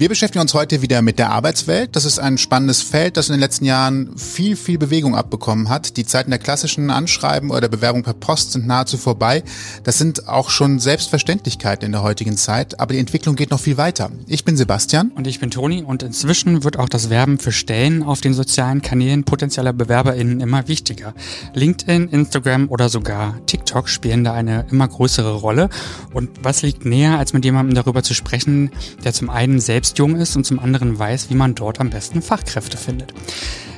Wir beschäftigen uns heute wieder mit der Arbeitswelt. Das ist ein spannendes Feld, das in den letzten Jahren viel, viel Bewegung abbekommen hat. Die Zeiten der klassischen Anschreiben oder Bewerbung per Post sind nahezu vorbei. Das sind auch schon Selbstverständlichkeiten in der heutigen Zeit, aber die Entwicklung geht noch viel weiter. Ich bin Sebastian. Und ich bin Toni und inzwischen wird auch das Werben für Stellen auf den sozialen Kanälen potenzieller BewerberInnen immer wichtiger. LinkedIn, Instagram oder sogar TikTok spielen da eine immer größere Rolle. Und was liegt näher, als mit jemandem darüber zu sprechen, der zum einen selbst selbst jung ist und zum anderen weiß, wie man dort am besten Fachkräfte findet.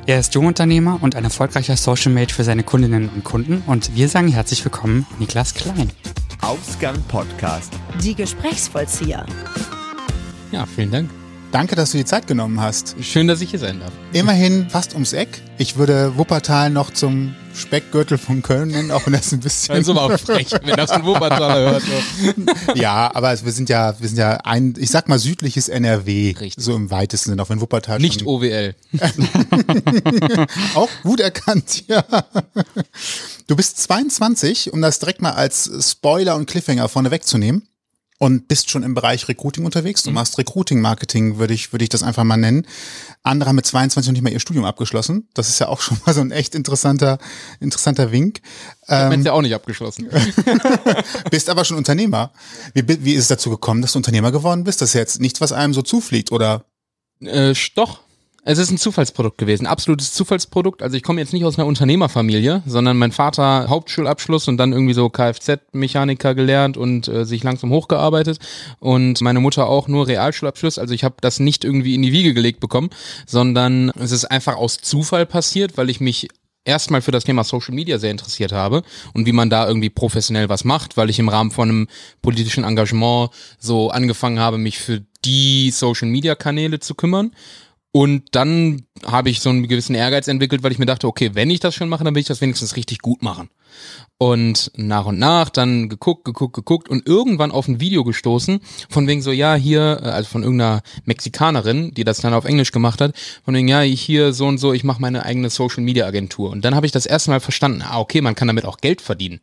Er ist Jungunternehmer und ein erfolgreicher Social Mate für seine Kundinnen und Kunden und wir sagen herzlich willkommen Niklas Klein. Ausgang Podcast. Die Gesprächsvollzieher. Ja, vielen Dank. Danke, dass du die Zeit genommen hast. Schön, dass ich hier sein darf. Immerhin fast ums Eck. Ich würde Wuppertal noch zum Speckgürtel von Köln nennen, auch wenn das ein bisschen. Also auch frech, wenn das ein Wuppertaler hört. So. ja, aber wir sind ja, wir sind ja ein, ich sag mal südliches NRW, Richtig. so im weitesten Sinne, auch wenn Wuppertal nicht OWL. auch gut erkannt, ja. Du bist 22, um das direkt mal als Spoiler und Cliffhanger vorne wegzunehmen und bist schon im Bereich Recruiting unterwegs. Du mhm. machst Recruiting-Marketing, würde ich, würde ich das einfach mal nennen. Andere haben mit 22 noch nicht mal ihr Studium abgeschlossen. Das ist ja auch schon mal so ein echt interessanter, interessanter Wink. Ich ähm, ja auch nicht abgeschlossen. bist aber schon Unternehmer. Wie, wie ist es dazu gekommen, dass du Unternehmer geworden bist? Das ist jetzt nichts, was einem so zufliegt, oder? Äh, doch, es ist ein Zufallsprodukt gewesen, absolutes Zufallsprodukt. Also ich komme jetzt nicht aus einer Unternehmerfamilie, sondern mein Vater Hauptschulabschluss und dann irgendwie so Kfz-Mechaniker gelernt und äh, sich langsam hochgearbeitet und meine Mutter auch nur Realschulabschluss. Also ich habe das nicht irgendwie in die Wiege gelegt bekommen, sondern es ist einfach aus Zufall passiert, weil ich mich erstmal für das Thema Social Media sehr interessiert habe und wie man da irgendwie professionell was macht, weil ich im Rahmen von einem politischen Engagement so angefangen habe, mich für die Social Media Kanäle zu kümmern und dann habe ich so einen gewissen Ehrgeiz entwickelt, weil ich mir dachte, okay, wenn ich das schon mache, dann will ich das wenigstens richtig gut machen. Und nach und nach dann geguckt, geguckt, geguckt und irgendwann auf ein Video gestoßen, von wegen so, ja, hier, äh, also von irgendeiner Mexikanerin, die das dann auf Englisch gemacht hat, von wegen, ja, hier so und so, ich mache meine eigene Social Media Agentur. Und dann habe ich das erste Mal verstanden, ah, okay, man kann damit auch Geld verdienen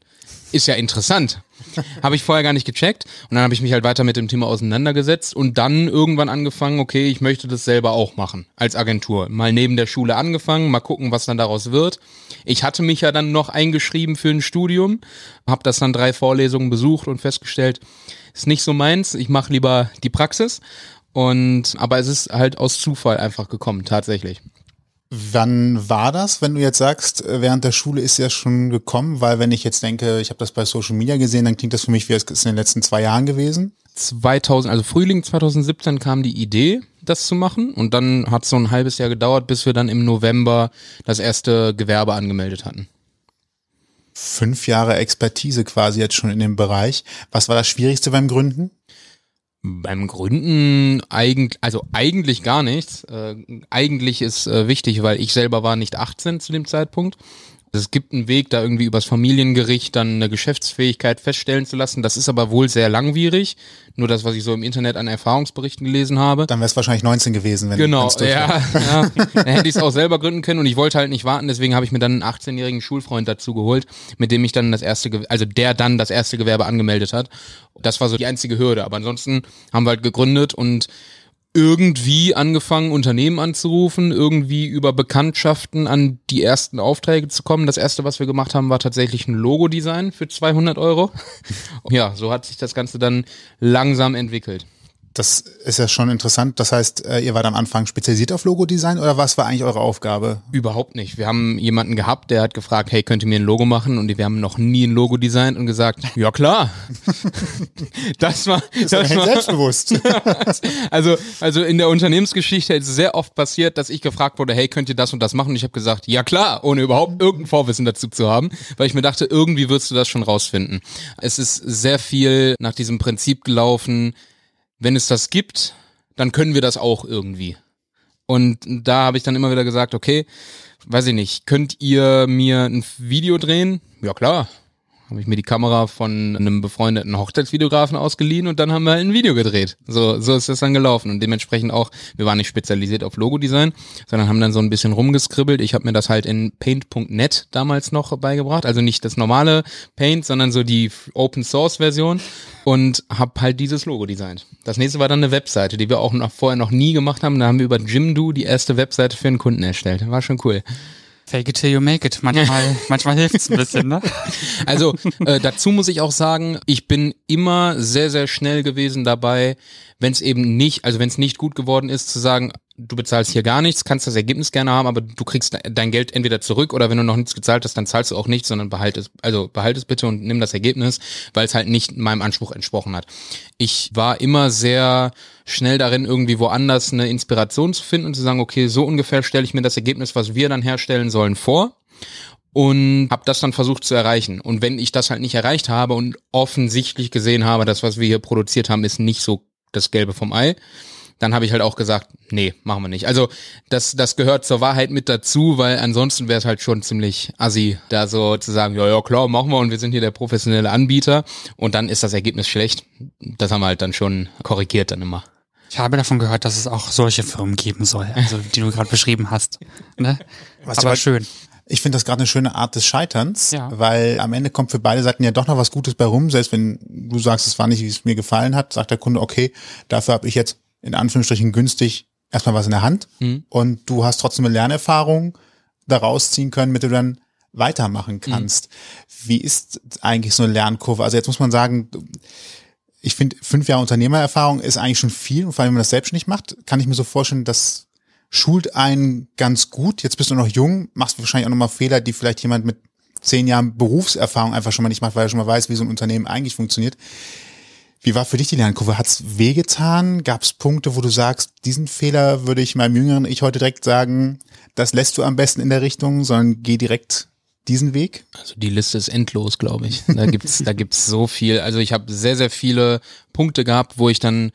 ist ja interessant. habe ich vorher gar nicht gecheckt. Und dann habe ich mich halt weiter mit dem Thema auseinandergesetzt und dann irgendwann angefangen, okay, ich möchte das selber auch machen als Agentur. Mal neben der Schule angefangen, mal gucken, was dann daraus wird. Ich hatte mich ja dann noch eingeschrieben für ein Studium, habe das dann drei Vorlesungen besucht und festgestellt, ist nicht so meins. Ich mache lieber die Praxis. Und aber es ist halt aus Zufall einfach gekommen, tatsächlich. Wann war das, wenn du jetzt sagst, äh, während der Schule ist ja schon gekommen? Weil wenn ich jetzt denke, ich habe das bei Social Media gesehen, dann klingt das für mich wie es ist in den letzten zwei Jahren gewesen. 2000, also Frühling 2017 kam die Idee, das zu machen und dann hat es so ein halbes Jahr gedauert, bis wir dann im November das erste Gewerbe angemeldet hatten. Fünf Jahre Expertise quasi jetzt schon in dem Bereich. Was war das Schwierigste beim Gründen? Beim Gründen eigentlich, also eigentlich gar nichts. Äh, eigentlich ist äh, wichtig, weil ich selber war nicht 18 zu dem Zeitpunkt es gibt einen Weg, da irgendwie übers Familiengericht dann eine Geschäftsfähigkeit feststellen zu lassen. Das ist aber wohl sehr langwierig. Nur das, was ich so im Internet an Erfahrungsberichten gelesen habe. Dann wäre es wahrscheinlich 19 gewesen, wenn Genau, ja, ja. Dann hätte ich es auch selber gründen können und ich wollte halt nicht warten. Deswegen habe ich mir dann einen 18-jährigen Schulfreund dazu geholt, mit dem ich dann das erste, also der dann das erste Gewerbe angemeldet hat. Das war so die einzige Hürde. Aber ansonsten haben wir halt gegründet und irgendwie angefangen, Unternehmen anzurufen, irgendwie über Bekanntschaften an die ersten Aufträge zu kommen. Das erste, was wir gemacht haben, war tatsächlich ein Logo-Design für 200 Euro. ja, so hat sich das Ganze dann langsam entwickelt. Das ist ja schon interessant. Das heißt, äh, ihr wart am Anfang spezialisiert auf Logo-Design oder was war eigentlich eure Aufgabe? Überhaupt nicht. Wir haben jemanden gehabt, der hat gefragt, hey, könnt ihr mir ein Logo machen? Und wir haben noch nie ein Logo designt und gesagt, ja klar. das war, das, das war selbstbewusst. also, also in der Unternehmensgeschichte ist es sehr oft passiert, dass ich gefragt wurde, hey, könnt ihr das und das machen? Und ich habe gesagt, ja klar, ohne überhaupt irgendein Vorwissen dazu zu haben, weil ich mir dachte, irgendwie wirst du das schon rausfinden. Es ist sehr viel nach diesem Prinzip gelaufen, wenn es das gibt, dann können wir das auch irgendwie. Und da habe ich dann immer wieder gesagt, okay, weiß ich nicht, könnt ihr mir ein Video drehen? Ja klar, habe ich mir die Kamera von einem befreundeten Hochzeitsvideografen ausgeliehen und dann haben wir halt ein Video gedreht. So, so ist das dann gelaufen und dementsprechend auch, wir waren nicht spezialisiert auf Logodesign, sondern haben dann so ein bisschen rumgeskribbelt. Ich habe mir das halt in Paint.net damals noch beigebracht, also nicht das normale Paint, sondern so die Open Source Version und habe halt dieses Logo designt. Das nächste war dann eine Webseite, die wir auch noch vorher noch nie gemacht haben. Da haben wir über Jimdo die erste Webseite für einen Kunden erstellt. War schon cool. Fake it till you make it. Manchmal, manchmal hilft es ein bisschen, ne? Also äh, dazu muss ich auch sagen, ich bin immer sehr, sehr schnell gewesen dabei, wenn es eben nicht, also wenn es nicht gut geworden ist, zu sagen, du bezahlst hier gar nichts, kannst das Ergebnis gerne haben, aber du kriegst dein Geld entweder zurück oder wenn du noch nichts gezahlt hast, dann zahlst du auch nichts, sondern behalt es, also behalt es bitte und nimm das Ergebnis, weil es halt nicht meinem Anspruch entsprochen hat. Ich war immer sehr schnell darin, irgendwie woanders eine Inspiration zu finden und zu sagen, okay, so ungefähr stelle ich mir das Ergebnis, was wir dann herstellen sollen, vor und habe das dann versucht zu erreichen. Und wenn ich das halt nicht erreicht habe und offensichtlich gesehen habe, das, was wir hier produziert haben, ist nicht so das Gelbe vom Ei, dann habe ich halt auch gesagt, nee, machen wir nicht. Also das, das gehört zur Wahrheit mit dazu, weil ansonsten wäre es halt schon ziemlich assi, da so zu sagen, ja, ja, klar, machen wir und wir sind hier der professionelle Anbieter und dann ist das Ergebnis schlecht. Das haben wir halt dann schon korrigiert dann immer. Ich habe davon gehört, dass es auch solche Firmen geben soll, also die du gerade beschrieben hast. Ne? Was Aber aber schön. Ich finde das gerade eine schöne Art des Scheiterns, Ja. weil am Ende kommt für beide Seiten ja doch noch was Gutes bei rum. Selbst wenn du sagst, es war nicht, wie es mir gefallen hat, sagt der Kunde, okay, dafür habe ich jetzt in Anführungsstrichen günstig erstmal was in der Hand und du hast trotzdem eine Lernerfahrung daraus ziehen können, mit der du dann weitermachen kannst. Wie ist eigentlich so eine Lernkurve? Also jetzt muss man sagen, ich finde, fünf Jahre Unternehmererfahrung ist eigentlich schon viel und vor allem, wenn man das selbstständig macht, kann ich mir so vorstellen, das schult einen ganz gut. Jetzt bist du noch jung, machst wahrscheinlich auch nochmal Fehler, die vielleicht jemand mit zehn Jahren Berufserfahrung einfach schon mal nicht macht, weil er schon mal weiß, wie so ein Unternehmen eigentlich funktioniert. Wie war für dich die Lernkurve? Hat's wehgetan? Gab es Punkte, wo du sagst, diesen Fehler würde ich meinem jüngeren Ich heute direkt sagen, das lässt du am besten in der Richtung, sondern geh direkt diesen Weg? Also die Liste ist endlos, glaube ich. Da gibt's, da gibt's so viel. Also ich habe sehr, sehr viele Punkte gehabt, wo ich dann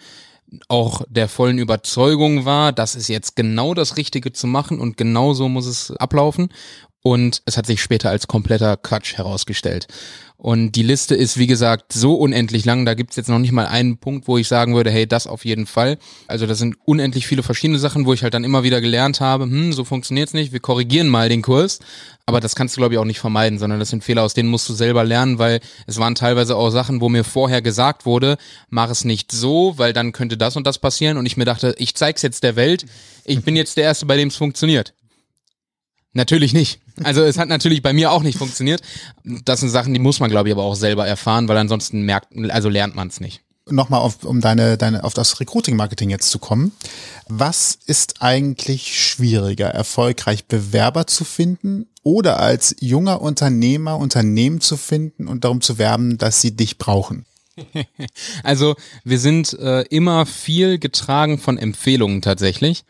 auch der vollen Überzeugung war, das ist jetzt genau das Richtige zu machen und genau so muss es ablaufen. Und es hat sich später als kompletter Quatsch herausgestellt. Und die Liste ist, wie gesagt, so unendlich lang. Da gibt's jetzt noch nicht mal einen Punkt, wo ich sagen würde, hey, das auf jeden Fall. Also das sind unendlich viele verschiedene Sachen, wo ich halt dann immer wieder gelernt habe, hm, so funktioniert's nicht, wir korrigieren mal den Kurs. Aber das kannst du, glaube ich, auch nicht vermeiden, sondern das sind Fehler, aus denen musst du selber lernen, weil es waren teilweise auch Sachen, wo mir vorher gesagt wurde, mach es nicht so, weil dann könnte das und das passieren. Und ich mir dachte, ich zeig's jetzt der Welt, ich bin jetzt der Erste, bei dem es funktioniert. Natürlich nicht. Also es hat natürlich bei mir auch nicht funktioniert. Das sind Sachen, die muss man, glaube ich, aber auch selber erfahren, weil ansonsten merkt, also lernt man es nicht. Nochmal auf, um deine, deine, auf das Recruiting-Marketing jetzt zu kommen. Was ist eigentlich schwieriger, erfolgreich Bewerber zu finden oder als junger Unternehmer Unternehmen zu finden und darum zu werben, dass sie dich brauchen? Also wir sind äh, immer viel getragen von Empfehlungen tatsächlich,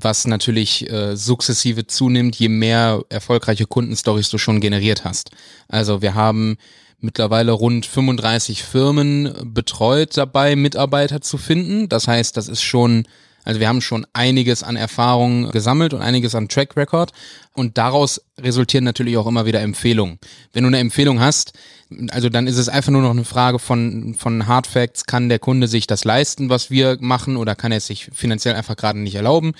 was natürlich äh, sukzessive zunimmt, je mehr erfolgreiche Kundenstories du schon generiert hast. Also wir haben mittlerweile rund 35 Firmen betreut dabei, Mitarbeiter zu finden. Das heißt, das ist schon also wir haben schon einiges an Erfahrung gesammelt und einiges an Track Record und daraus resultieren natürlich auch immer wieder Empfehlungen. Wenn du eine Empfehlung hast, also dann ist es einfach nur noch eine Frage von, von Hard Facts, kann der Kunde sich das leisten, was wir machen oder kann er es sich finanziell einfach gerade nicht erlauben.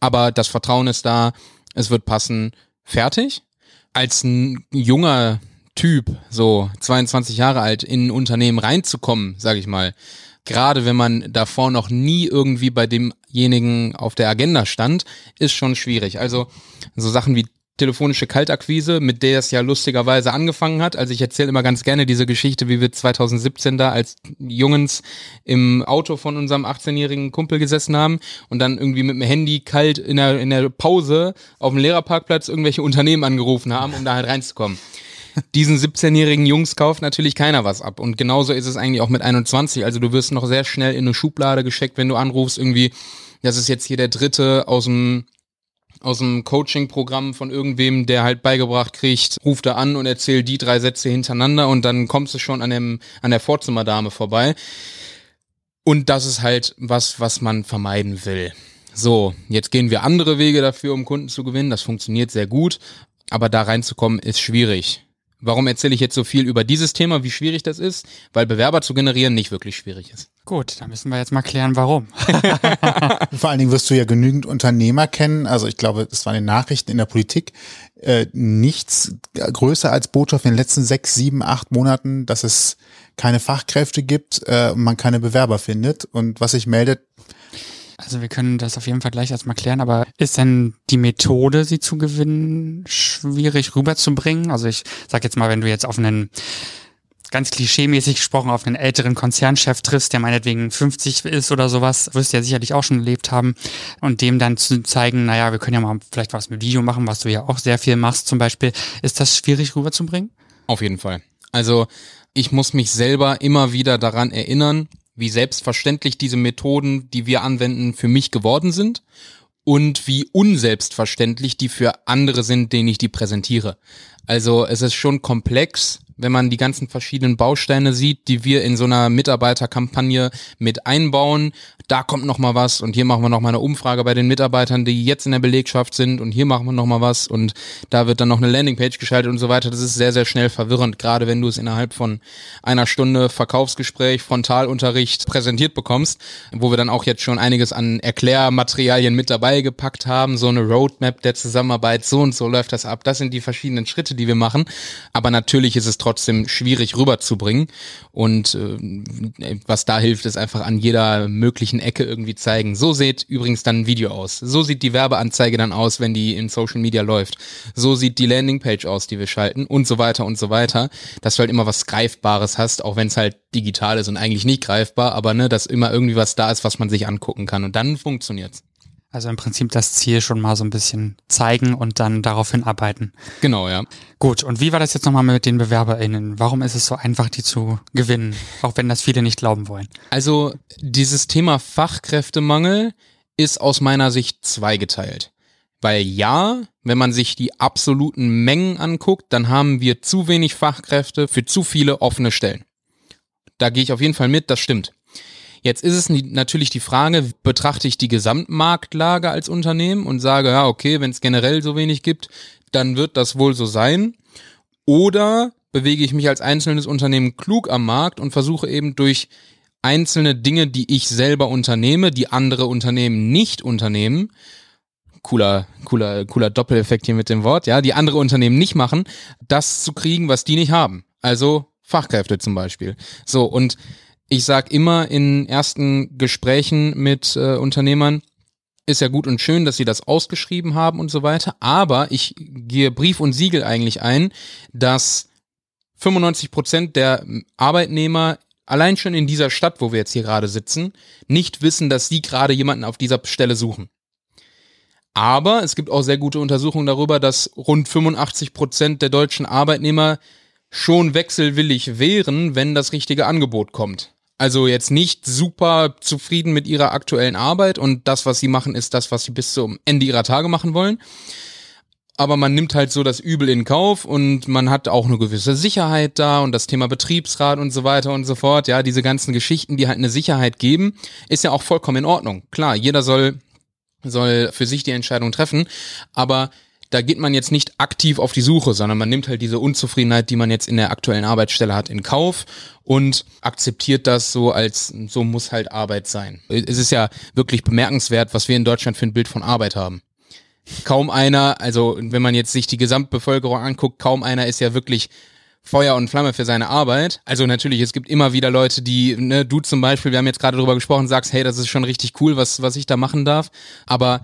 Aber das Vertrauen ist da, es wird passen, fertig. Als ein junger Typ, so 22 Jahre alt, in ein Unternehmen reinzukommen, sage ich mal, gerade wenn man davor noch nie irgendwie bei demjenigen auf der Agenda stand, ist schon schwierig. Also so Sachen wie telefonische Kaltakquise, mit der es ja lustigerweise angefangen hat. Also ich erzähle immer ganz gerne diese Geschichte, wie wir 2017 da als Jungens im Auto von unserem 18-jährigen Kumpel gesessen haben und dann irgendwie mit dem Handy kalt in der, in der Pause auf dem Lehrerparkplatz irgendwelche Unternehmen angerufen haben, um da halt reinzukommen diesen 17-jährigen Jungs kauft natürlich keiner was ab. Und genauso ist es eigentlich auch mit 21. Also du wirst noch sehr schnell in eine Schublade gesteckt, wenn du anrufst, irgendwie, das ist jetzt hier der dritte aus dem aus dem Coaching-Programm von irgendwem, der halt beigebracht kriegt, ruft er an und erzählt die drei Sätze hintereinander und dann kommst du schon an dem, an der Vorzimmerdame vorbei. Und das ist halt was, was man vermeiden will. So, jetzt gehen wir andere Wege dafür, um Kunden zu gewinnen. Das funktioniert sehr gut, aber da reinzukommen ist schwierig. Warum erzähle ich jetzt so viel über dieses Thema, wie schwierig das ist? Weil Bewerber zu generieren nicht wirklich schwierig ist. Gut, dann müssen wir jetzt mal klären, warum. Vor allen Dingen wirst du ja genügend Unternehmer kennen. Also ich glaube, das waren die Nachrichten in der Politik. Äh, nichts größer als Botschaft in den letzten sechs, sieben, acht Monaten, dass es keine Fachkräfte gibt äh, und man keine Bewerber findet. Und was sich meldet, Also wir können das auf jeden Fall gleich erstmal klären, aber ist denn die Methode, sie zu gewinnen, schwierig rüberzubringen? Also ich sag jetzt mal, wenn du jetzt auf einen ganz klischeemäßig gesprochen auf einen älteren Konzernchef triffst, der meinetwegen 50 ist oder sowas, wirst du ja sicherlich auch schon erlebt haben und dem dann zu zeigen, naja, wir können ja mal vielleicht was mit Video machen, was du ja auch sehr viel machst zum Beispiel. Ist das schwierig rüberzubringen? Auf jeden Fall. Also ich muss mich selber immer wieder daran erinnern, wie selbstverständlich diese Methoden, die wir anwenden, für mich geworden sind und wie unselbstverständlich die für andere sind, denen ich die präsentiere. Also es ist schon komplex, wenn man die ganzen verschiedenen Bausteine sieht, die wir in so einer Mitarbeiterkampagne mit einbauen. Da kommt noch mal was und hier machen wir noch mal eine Umfrage bei den Mitarbeitern, die jetzt in der Belegschaft sind und hier machen wir noch mal was und da wird dann noch eine Landingpage geschaltet und so weiter. Das ist sehr sehr schnell verwirrend, gerade wenn du es innerhalb von einer Stunde Verkaufsgespräch, Frontalunterricht präsentiert bekommst, wo wir dann auch jetzt schon einiges an Erklärmaterialien mit dabei gepackt haben, so eine Roadmap der Zusammenarbeit, so und so läuft das ab. Das sind die verschiedenen Schritte, die wir machen, aber natürlich ist es trotzdem schwierig rüberzubringen. Und äh, was da hilft, ist einfach an jeder möglichen Ecke irgendwie zeigen. So sieht übrigens dann ein Video aus. So sieht die Werbeanzeige dann aus, wenn die in Social Media läuft. So sieht die Landingpage aus, die wir schalten und so weiter und so weiter. Dass du halt immer was Greifbares hast, auch wenn es halt digital ist und eigentlich nicht greifbar, aber ne, dass immer irgendwie was da ist, was man sich angucken kann. Und dann funktioniert's. Also im Prinzip das Ziel schon mal so ein bisschen zeigen und dann daraufhin arbeiten. Genau, ja. Gut, und wie war das jetzt nochmal mit den BewerberInnen? Warum ist es so einfach, die zu gewinnen? Auch wenn das viele nicht glauben wollen. Also dieses Thema Fachkräftemangel ist aus meiner Sicht zweigeteilt. Weil ja, wenn man sich die absoluten Mengen anguckt, dann haben wir zu wenig Fachkräfte für zu viele offene Stellen. Da gehe ich auf jeden Fall mit, das stimmt. Jetzt ist es natürlich die Frage, betrachte ich die Gesamtmarktlage als Unternehmen und sage, ja, okay, wenn es generell so wenig gibt, dann wird das wohl so sein. Oder bewege ich mich als einzelnes Unternehmen klug am Markt und versuche eben durch einzelne Dinge, die ich selber unternehme, die andere Unternehmen nicht unternehmen, cooler, cooler, cooler Doppeleffekt hier mit dem Wort, ja, die andere Unternehmen nicht machen, das zu kriegen, was die nicht haben. Also Fachkräfte zum Beispiel. So, und ich sag immer in ersten Gesprächen mit äh, Unternehmern, ist ja gut und schön, dass sie das ausgeschrieben haben und so weiter, aber ich gehe Brief und Siegel eigentlich ein, dass 95 Prozent der Arbeitnehmer allein schon in dieser Stadt, wo wir jetzt hier gerade sitzen, nicht wissen, dass sie gerade jemanden auf dieser Stelle suchen. Aber es gibt auch sehr gute Untersuchungen darüber, dass rund 85 Prozent der deutschen Arbeitnehmer schon wechselwillig wären, wenn das richtige Angebot kommt. Also jetzt nicht super zufrieden mit ihrer aktuellen Arbeit und das, was sie machen, ist das, was sie bis zum Ende ihrer Tage machen wollen. Aber man nimmt halt so das Übel in Kauf und man hat auch eine gewisse Sicherheit da und das Thema Betriebsrat und so weiter und so fort. Ja, diese ganzen Geschichten, die halt eine Sicherheit geben, ist ja auch vollkommen in Ordnung. Klar, jeder soll, soll für sich die Entscheidung treffen, aber da geht man jetzt nicht aktiv auf die Suche, sondern man nimmt halt diese Unzufriedenheit, die man jetzt in der aktuellen Arbeitsstelle hat, in Kauf und akzeptiert das so als, so muss halt Arbeit sein. Es ist ja wirklich bemerkenswert, was wir in Deutschland für ein Bild von Arbeit haben. Kaum einer, also wenn man jetzt sich die Gesamtbevölkerung anguckt, kaum einer ist ja wirklich Feuer und Flamme für seine Arbeit. Also natürlich, es gibt immer wieder Leute, die, ne, du zum Beispiel, wir haben jetzt gerade drüber gesprochen, sagst, hey, das ist schon richtig cool, was, was ich da machen darf. Aber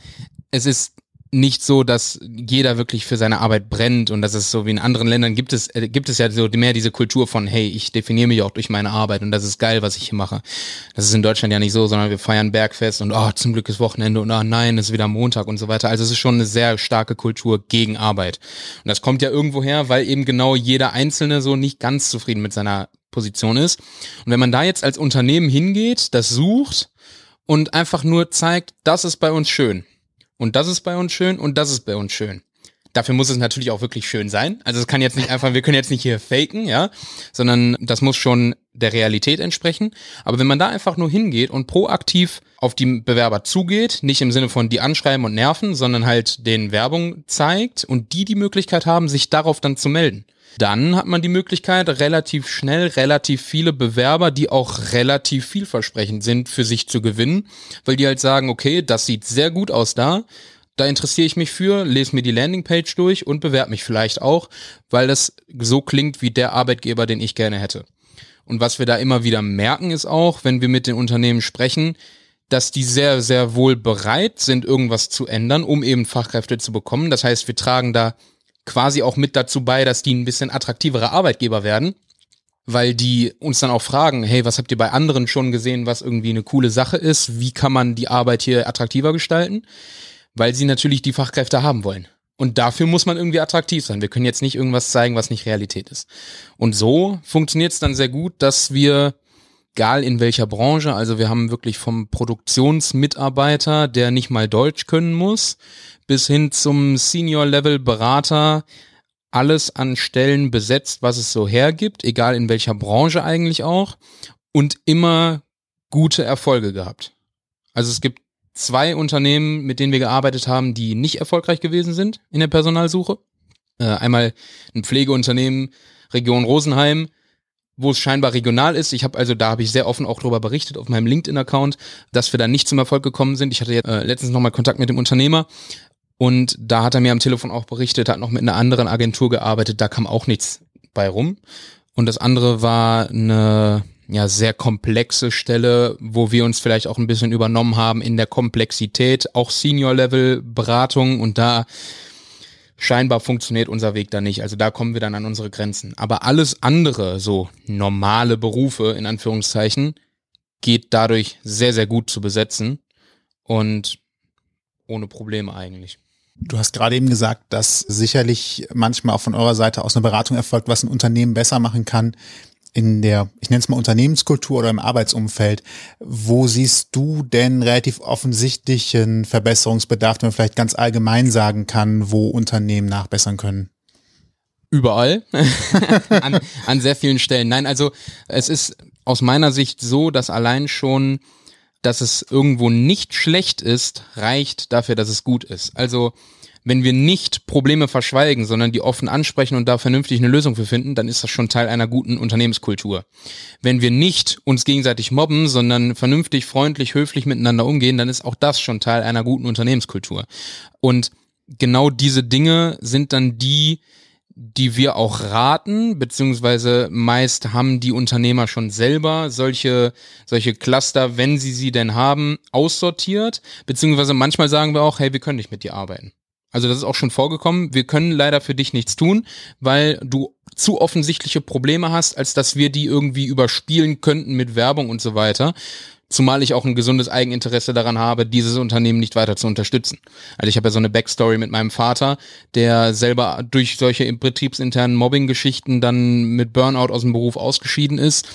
es ist nicht so, dass jeder wirklich für seine Arbeit brennt und das ist so wie in anderen Ländern gibt es äh, gibt es ja so mehr diese Kultur von hey ich definiere mich auch durch meine Arbeit und das ist geil was ich hier mache. Das ist in Deutschland ja nicht so sondern wir feiern Bergfest und oh zum Glück ist Wochenende und oh nein es ist wieder Montag und so weiter. Also es ist schon eine sehr starke Kultur gegen Arbeit. Und das kommt ja irgendwo her weil eben genau jeder Einzelne so nicht ganz zufrieden mit seiner Position ist. Und wenn man da jetzt als Unternehmen hingeht das sucht und einfach nur zeigt das ist bei uns schön und das ist bei uns schön und das ist bei uns schön. Dafür muss es natürlich auch wirklich schön sein. Also es kann jetzt nicht einfach, wir können jetzt nicht hier faken, ja, sondern das muss schon der Realität entsprechen. Aber wenn man da einfach nur hingeht und proaktiv auf die Bewerber zugeht, nicht im Sinne von die anschreiben und nerven, sondern halt den Werbung zeigt und die die Möglichkeit haben, sich darauf dann zu melden. Dann hat man die Möglichkeit, relativ schnell relativ viele Bewerber, die auch relativ vielversprechend sind, für sich zu gewinnen, weil die halt sagen, okay, das sieht sehr gut aus da, da interessiere ich mich für, lese mir die Landingpage durch und bewerbe mich vielleicht auch, weil das so klingt wie der Arbeitgeber, den ich gerne hätte. Und was wir da immer wieder merken, ist auch, wenn wir mit den Unternehmen sprechen, dass die sehr, sehr wohl bereit sind, irgendwas zu ändern, um eben Fachkräfte zu bekommen. Das heißt, wir tragen da quasi auch mit dazu bei, dass die ein bisschen attraktivere Arbeitgeber werden, weil die uns dann auch fragen, hey, was habt ihr bei anderen schon gesehen, was irgendwie eine coole Sache ist? Wie kann man die Arbeit hier attraktiver gestalten? weil sie natürlich die Fachkräfte haben wollen. Und dafür muss man irgendwie attraktiv sein. Wir können jetzt nicht irgendwas zeigen, was nicht Realität ist. Und so funktioniert es dann sehr gut, dass wir, egal in welcher Branche, also wir haben wirklich vom Produktionsmitarbeiter, der nicht mal Deutsch können muss, bis hin zum Senior-Level-Berater, alles an Stellen besetzt, was es so hergibt, egal in welcher Branche eigentlich auch, und immer gute Erfolge gehabt. Also es gibt zwei Unternehmen, mit denen wir gearbeitet haben, die nicht erfolgreich gewesen sind in der Personalsuche. Äh, einmal ein Pflegeunternehmen Region Rosenheim, wo es scheinbar regional ist. Ich habe also, da habe ich sehr offen auch darüber berichtet auf meinem LinkedIn-Account, dass wir da nicht zum Erfolg gekommen sind. Ich hatte äh, letztens nochmal Kontakt mit dem Unternehmer und da hat er mir am Telefon auch berichtet, hat noch mit einer anderen Agentur gearbeitet, da kam auch nichts bei rum. Und das andere war eine ja sehr komplexe Stelle, wo wir uns vielleicht auch ein bisschen übernommen haben in der Komplexität, auch Senior-Level-Beratung und da scheinbar funktioniert unser Weg da nicht. Also da kommen wir dann an unsere Grenzen. Aber alles andere, so normale Berufe in Anführungszeichen, geht dadurch sehr, sehr gut zu besetzen und ohne Probleme eigentlich. Du hast gerade eben gesagt, dass sicherlich manchmal auch von eurer Seite aus eine Beratung erfolgt, was ein Unternehmen besser machen kann in der, ich nenne es mal Unternehmenskultur oder im Arbeitsumfeld, wo siehst du denn relativ offensichtlichen Verbesserungsbedarf, den man vielleicht ganz allgemein sagen kann, wo Unternehmen nachbessern können? Überall, an, an sehr vielen Stellen. Nein, also es ist aus meiner Sicht so, dass allein schon, dass es irgendwo nicht schlecht ist, reicht dafür, dass es gut ist. Also wenn wir nicht Probleme verschweigen, sondern die offen ansprechen und da vernünftig eine Lösung für finden, dann ist das schon Teil einer guten Unternehmenskultur. Wenn wir nicht uns gegenseitig mobben, sondern vernünftig, freundlich, höflich miteinander umgehen, dann ist auch das schon Teil einer guten Unternehmenskultur. Und genau diese Dinge sind dann die, die wir auch raten, beziehungsweise meist haben die Unternehmer schon selber solche, solche Cluster, wenn sie sie denn haben, aussortiert, beziehungsweise manchmal sagen wir auch, hey, wir können nicht mit dir arbeiten. Also das ist auch schon vorgekommen. Wir können leider für dich nichts tun, weil du zu offensichtliche Probleme hast, als dass wir die irgendwie überspielen könnten mit Werbung und so weiter. Zumal ich auch ein gesundes Eigeninteresse daran habe, dieses Unternehmen nicht weiter zu unterstützen. Also ich habe ja so eine Backstory mit meinem Vater, der selber durch solche betriebsinternen Mobbing-Geschichten dann mit Burnout aus dem Beruf ausgeschieden ist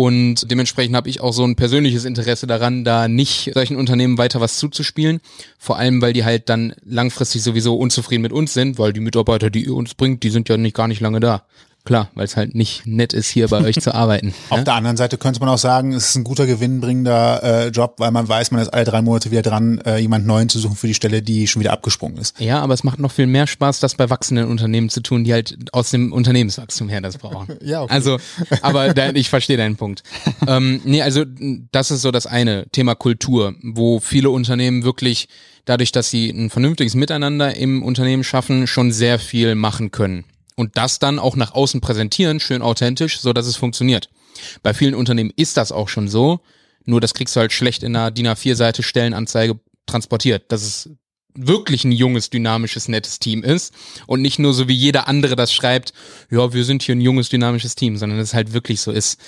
und dementsprechend habe ich auch so ein persönliches Interesse daran, da nicht solchen Unternehmen weiter was zuzuspielen. Vor allem, weil die halt dann langfristig sowieso unzufrieden mit uns sind, weil die Mitarbeiter, die ihr uns bringt, die sind ja nicht gar nicht lange da. Klar, weil es halt nicht nett ist, hier bei euch zu arbeiten. Auf ja? der anderen Seite könnte man auch sagen, es ist ein guter gewinnbringender äh, Job, weil man weiß, man ist alle drei Monate wieder dran, äh, jemand Neuen zu suchen für die Stelle, die schon wieder abgesprungen ist. Ja, aber es macht noch viel mehr Spaß, das bei wachsenden Unternehmen zu tun, die halt aus dem Unternehmenswachstum her das brauchen. ja, okay. Also, aber da, ich verstehe deinen Punkt. ähm, nee, also das ist so das eine, Thema Kultur, wo viele Unternehmen wirklich dadurch, dass sie ein vernünftiges Miteinander im Unternehmen schaffen, schon sehr viel machen können und das dann auch nach außen präsentieren, schön authentisch, so dass es funktioniert. Bei vielen Unternehmen ist das auch schon so, nur das kriegst du halt schlecht in einer DIN A4-Seite Stellenanzeige transportiert, dass es wirklich ein junges, dynamisches, nettes Team ist und nicht nur so wie jeder andere das schreibt, ja, wir sind hier ein junges, dynamisches Team, sondern es halt wirklich so ist.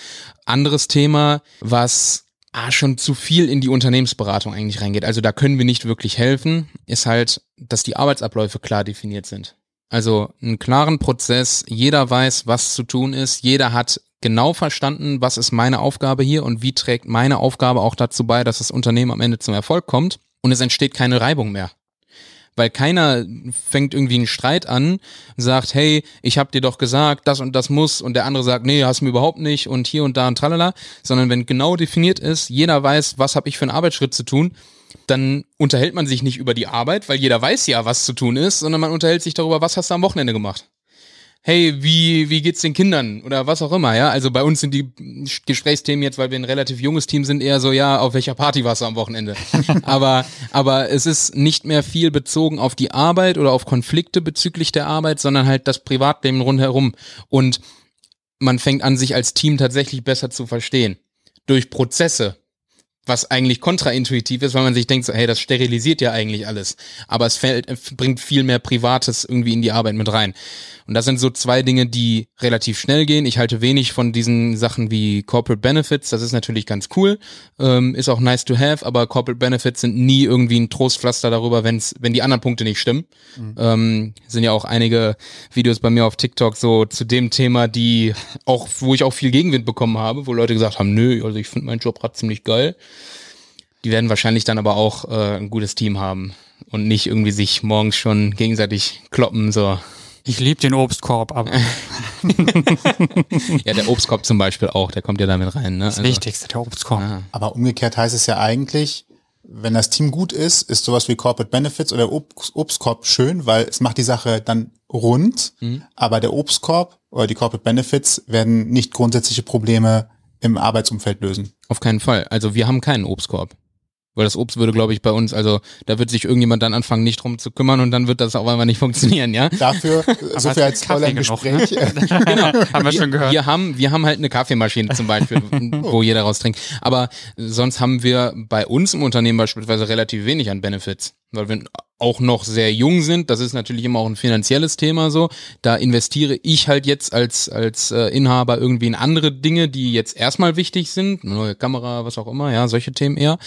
Anderes Thema, was ah, schon zu viel in die Unternehmensberatung eigentlich reingeht, also da können wir nicht wirklich helfen, ist halt, dass die Arbeitsabläufe klar definiert sind. Also einen klaren Prozess, jeder weiß, was zu tun ist, jeder hat genau verstanden, was ist meine Aufgabe hier und wie trägt meine Aufgabe auch dazu bei, dass das Unternehmen am Ende zum Erfolg kommt. Und es entsteht keine Reibung mehr. weil keiner fängt irgendwie einen Streit an, sagt, hey, ich hab dir doch gesagt, das und das muss. Und der andere sagt, nee, hast du mir überhaupt nicht. Und hier und da und tralala, sondern wenn genau definiert ist, jeder weiß, was habe ich für einen Arbeitsschritt zu tun, dann unterhält man sich nicht über die Arbeit, weil jeder weiß ja, was zu tun ist, sondern man unterhält sich darüber, was hast du am Wochenende gemacht hey, wie, wie geht's den Kindern oder was auch immer, ja. Also bei uns sind die Gesprächsthemen jetzt, weil wir ein relativ junges Team sind, eher so, ja, auf welcher Party warst du am Wochenende? aber, aber es ist nicht mehr viel bezogen auf die Arbeit oder auf Konflikte bezüglich der Arbeit, sondern halt das Privatleben rundherum. Und man fängt an, sich als Team tatsächlich besser zu verstehen. Durch Prozesse, was eigentlich kontraintuitiv ist, weil man sich denkt, so, hey, das sterilisiert ja eigentlich alles. Aber es fällt, bringt viel mehr Privates irgendwie in die Arbeit mit rein. Und das sind so zwei Dinge, die relativ schnell gehen. Ich halte wenig von diesen Sachen wie Corporate Benefits. Das ist natürlich ganz cool, ähm, ist auch nice to have, aber Corporate Benefits sind nie irgendwie ein Trostpflaster darüber, wenn's, wenn die anderen Punkte nicht stimmen. Mhm. Ähm, sind ja auch einige Videos bei mir auf TikTok so zu dem Thema, die auch, wo ich auch viel Gegenwind bekommen habe, wo Leute gesagt haben, nö, also ich finde meinen Job gerade ziemlich geil. Die werden wahrscheinlich dann aber auch äh, ein gutes Team haben und nicht irgendwie sich morgens schon gegenseitig kloppen, so ich liebe den Obstkorb, aber. ja, der Obstkorb zum Beispiel auch, der kommt ja damit rein. Ne? Das also, Wichtigste, der Obstkorb. Ja. Aber umgekehrt heißt es ja eigentlich, wenn das Team gut ist, ist sowas wie Corporate Benefits oder Obst, Obstkorb schön, weil es macht die Sache dann rund, mhm. aber der Obstkorb oder die Corporate Benefits werden nicht grundsätzliche Probleme im Arbeitsumfeld lösen. Auf keinen Fall. Also wir haben keinen Obstkorb. Weil das Obst würde, glaube ich, bei uns, also da wird sich irgendjemand dann anfangen, nicht drum zu kümmern und dann wird das auch einmal nicht funktionieren, ja? Dafür, so viel als Spoiler im Gespräch. Ne? genau, haben wir schon gehört. Wir haben, wir haben halt eine Kaffeemaschine zum Beispiel, wo jeder raus trinkt. Aber sonst haben wir bei uns im Unternehmen beispielsweise relativ wenig an Benefits. Weil wir auch noch sehr jung sind, das ist natürlich immer auch ein finanzielles Thema so. Da investiere ich halt jetzt als, als äh, Inhaber irgendwie in andere Dinge, die jetzt erstmal wichtig sind, eine neue Kamera, was auch immer, ja, solche Themen eher.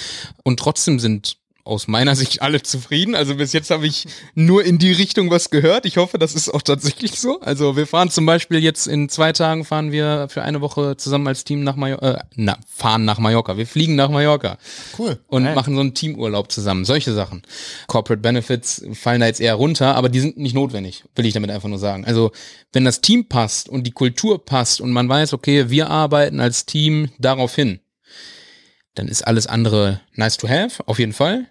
Und trotzdem sind aus meiner Sicht alle zufrieden. Also bis jetzt habe ich nur in die Richtung was gehört. Ich hoffe, das ist auch tatsächlich so. Also wir fahren zum Beispiel jetzt in zwei Tagen fahren wir für eine Woche zusammen als Team nach Mallorca, äh, na, fahren nach Mallorca. Wir fliegen nach Mallorca. Cool. Und Nein. machen so einen Teamurlaub zusammen. Solche Sachen. Corporate Benefits fallen da jetzt eher runter, aber die sind nicht notwendig, will ich damit einfach nur sagen. Also wenn das Team passt und die Kultur passt und man weiß, okay, wir arbeiten als Team darauf hin, dann ist alles andere nice to have, auf jeden Fall.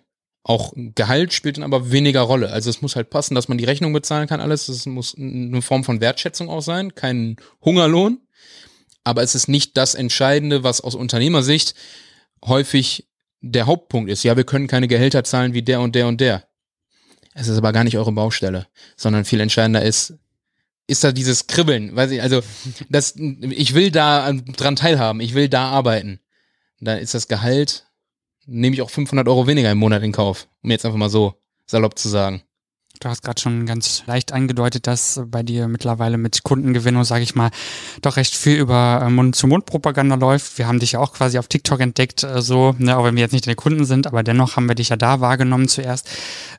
Auch Gehalt spielt dann aber weniger Rolle. Also es muss halt passen, dass man die Rechnung bezahlen kann, alles. Es muss eine Form von Wertschätzung auch sein, kein Hungerlohn. Aber es ist nicht das Entscheidende, was aus Unternehmersicht häufig der Hauptpunkt ist. Ja, wir können keine Gehälter zahlen wie der und der und der. Es ist aber gar nicht eure Baustelle, sondern viel entscheidender ist, ist da dieses Kribbeln, weiß ich, also das, ich will da dran teilhaben, ich will da arbeiten. Da ist das Gehalt nehme ich auch 500 Euro weniger im Monat in Kauf, um jetzt einfach mal so salopp zu sagen. Du hast gerade schon ganz leicht angedeutet, dass bei dir mittlerweile mit Kundengewinnung, sage ich mal, doch recht viel über äh, Mund-zu-Mund-Propaganda läuft. Wir haben dich ja auch quasi auf TikTok entdeckt, äh, so, ne, auch wenn wir jetzt nicht deine Kunden sind, aber dennoch haben wir dich ja da wahrgenommen zuerst.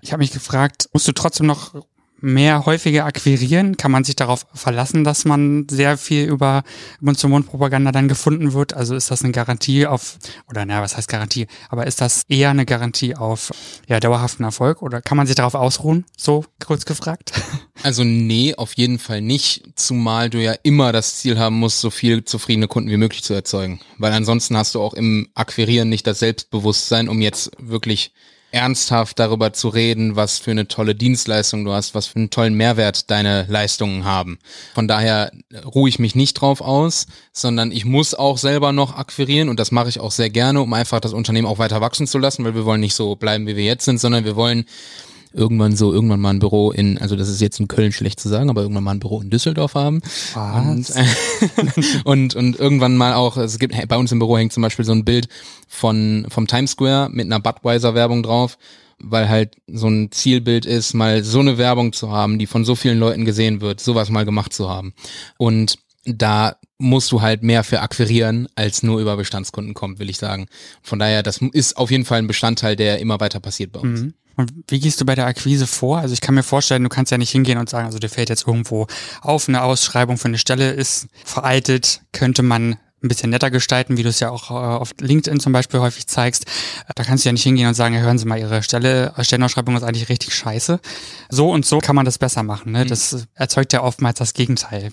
Ich habe mich gefragt, musst du trotzdem noch mehr häufiger akquirieren? Kann man sich darauf verlassen, dass man sehr viel über Mund-zu-Mund-Propaganda dann gefunden wird? Also ist das eine Garantie auf, oder naja, was heißt Garantie? Aber ist das eher eine Garantie auf ja, dauerhaften Erfolg oder kann man sich darauf ausruhen? So kurz gefragt. Also nee, auf jeden Fall nicht, zumal du ja immer das Ziel haben musst, so viel zufriedene Kunden wie möglich zu erzeugen. Weil ansonsten hast du auch im Akquirieren nicht das Selbstbewusstsein, um jetzt wirklich ernsthaft darüber zu reden, was für eine tolle Dienstleistung du hast, was für einen tollen Mehrwert deine Leistungen haben. Von daher ruhe ich mich nicht drauf aus, sondern ich muss auch selber noch akquirieren und das mache ich auch sehr gerne, um einfach das Unternehmen auch weiter wachsen zu lassen, weil wir wollen nicht so bleiben, wie wir jetzt sind, sondern wir wollen irgendwann so irgendwann mal ein Büro in, also das ist jetzt in Köln schlecht zu sagen, aber irgendwann mal ein Büro in Düsseldorf haben. Und, und, und irgendwann mal auch, es gibt, bei uns im Büro hängt zum Beispiel so ein Bild von, vom Times Square mit einer Budweiser-Werbung drauf weil halt so ein Zielbild ist, mal so eine Werbung zu haben, die von so vielen Leuten gesehen wird, sowas mal gemacht zu haben. Und da musst du halt mehr für akquirieren, als nur über Bestandskunden kommt, will ich sagen. Von daher, das ist auf jeden Fall ein Bestandteil, der immer weiter passiert bei uns. Mhm. Und wie gehst du bei der Akquise vor? Also ich kann mir vorstellen, du kannst ja nicht hingehen und sagen, also dir fällt jetzt irgendwo auf, eine Ausschreibung für eine Stelle ist veraltet, könnte man ein bisschen netter gestalten, wie du es ja auch äh, auf LinkedIn zum Beispiel häufig zeigst. Da kannst du ja nicht hingehen und sagen, hören Sie mal, Ihre Stelle, Stellenausschreibung ist eigentlich richtig scheiße. So und so kann man das besser machen. Ne? Das erzeugt ja oftmals das Gegenteil.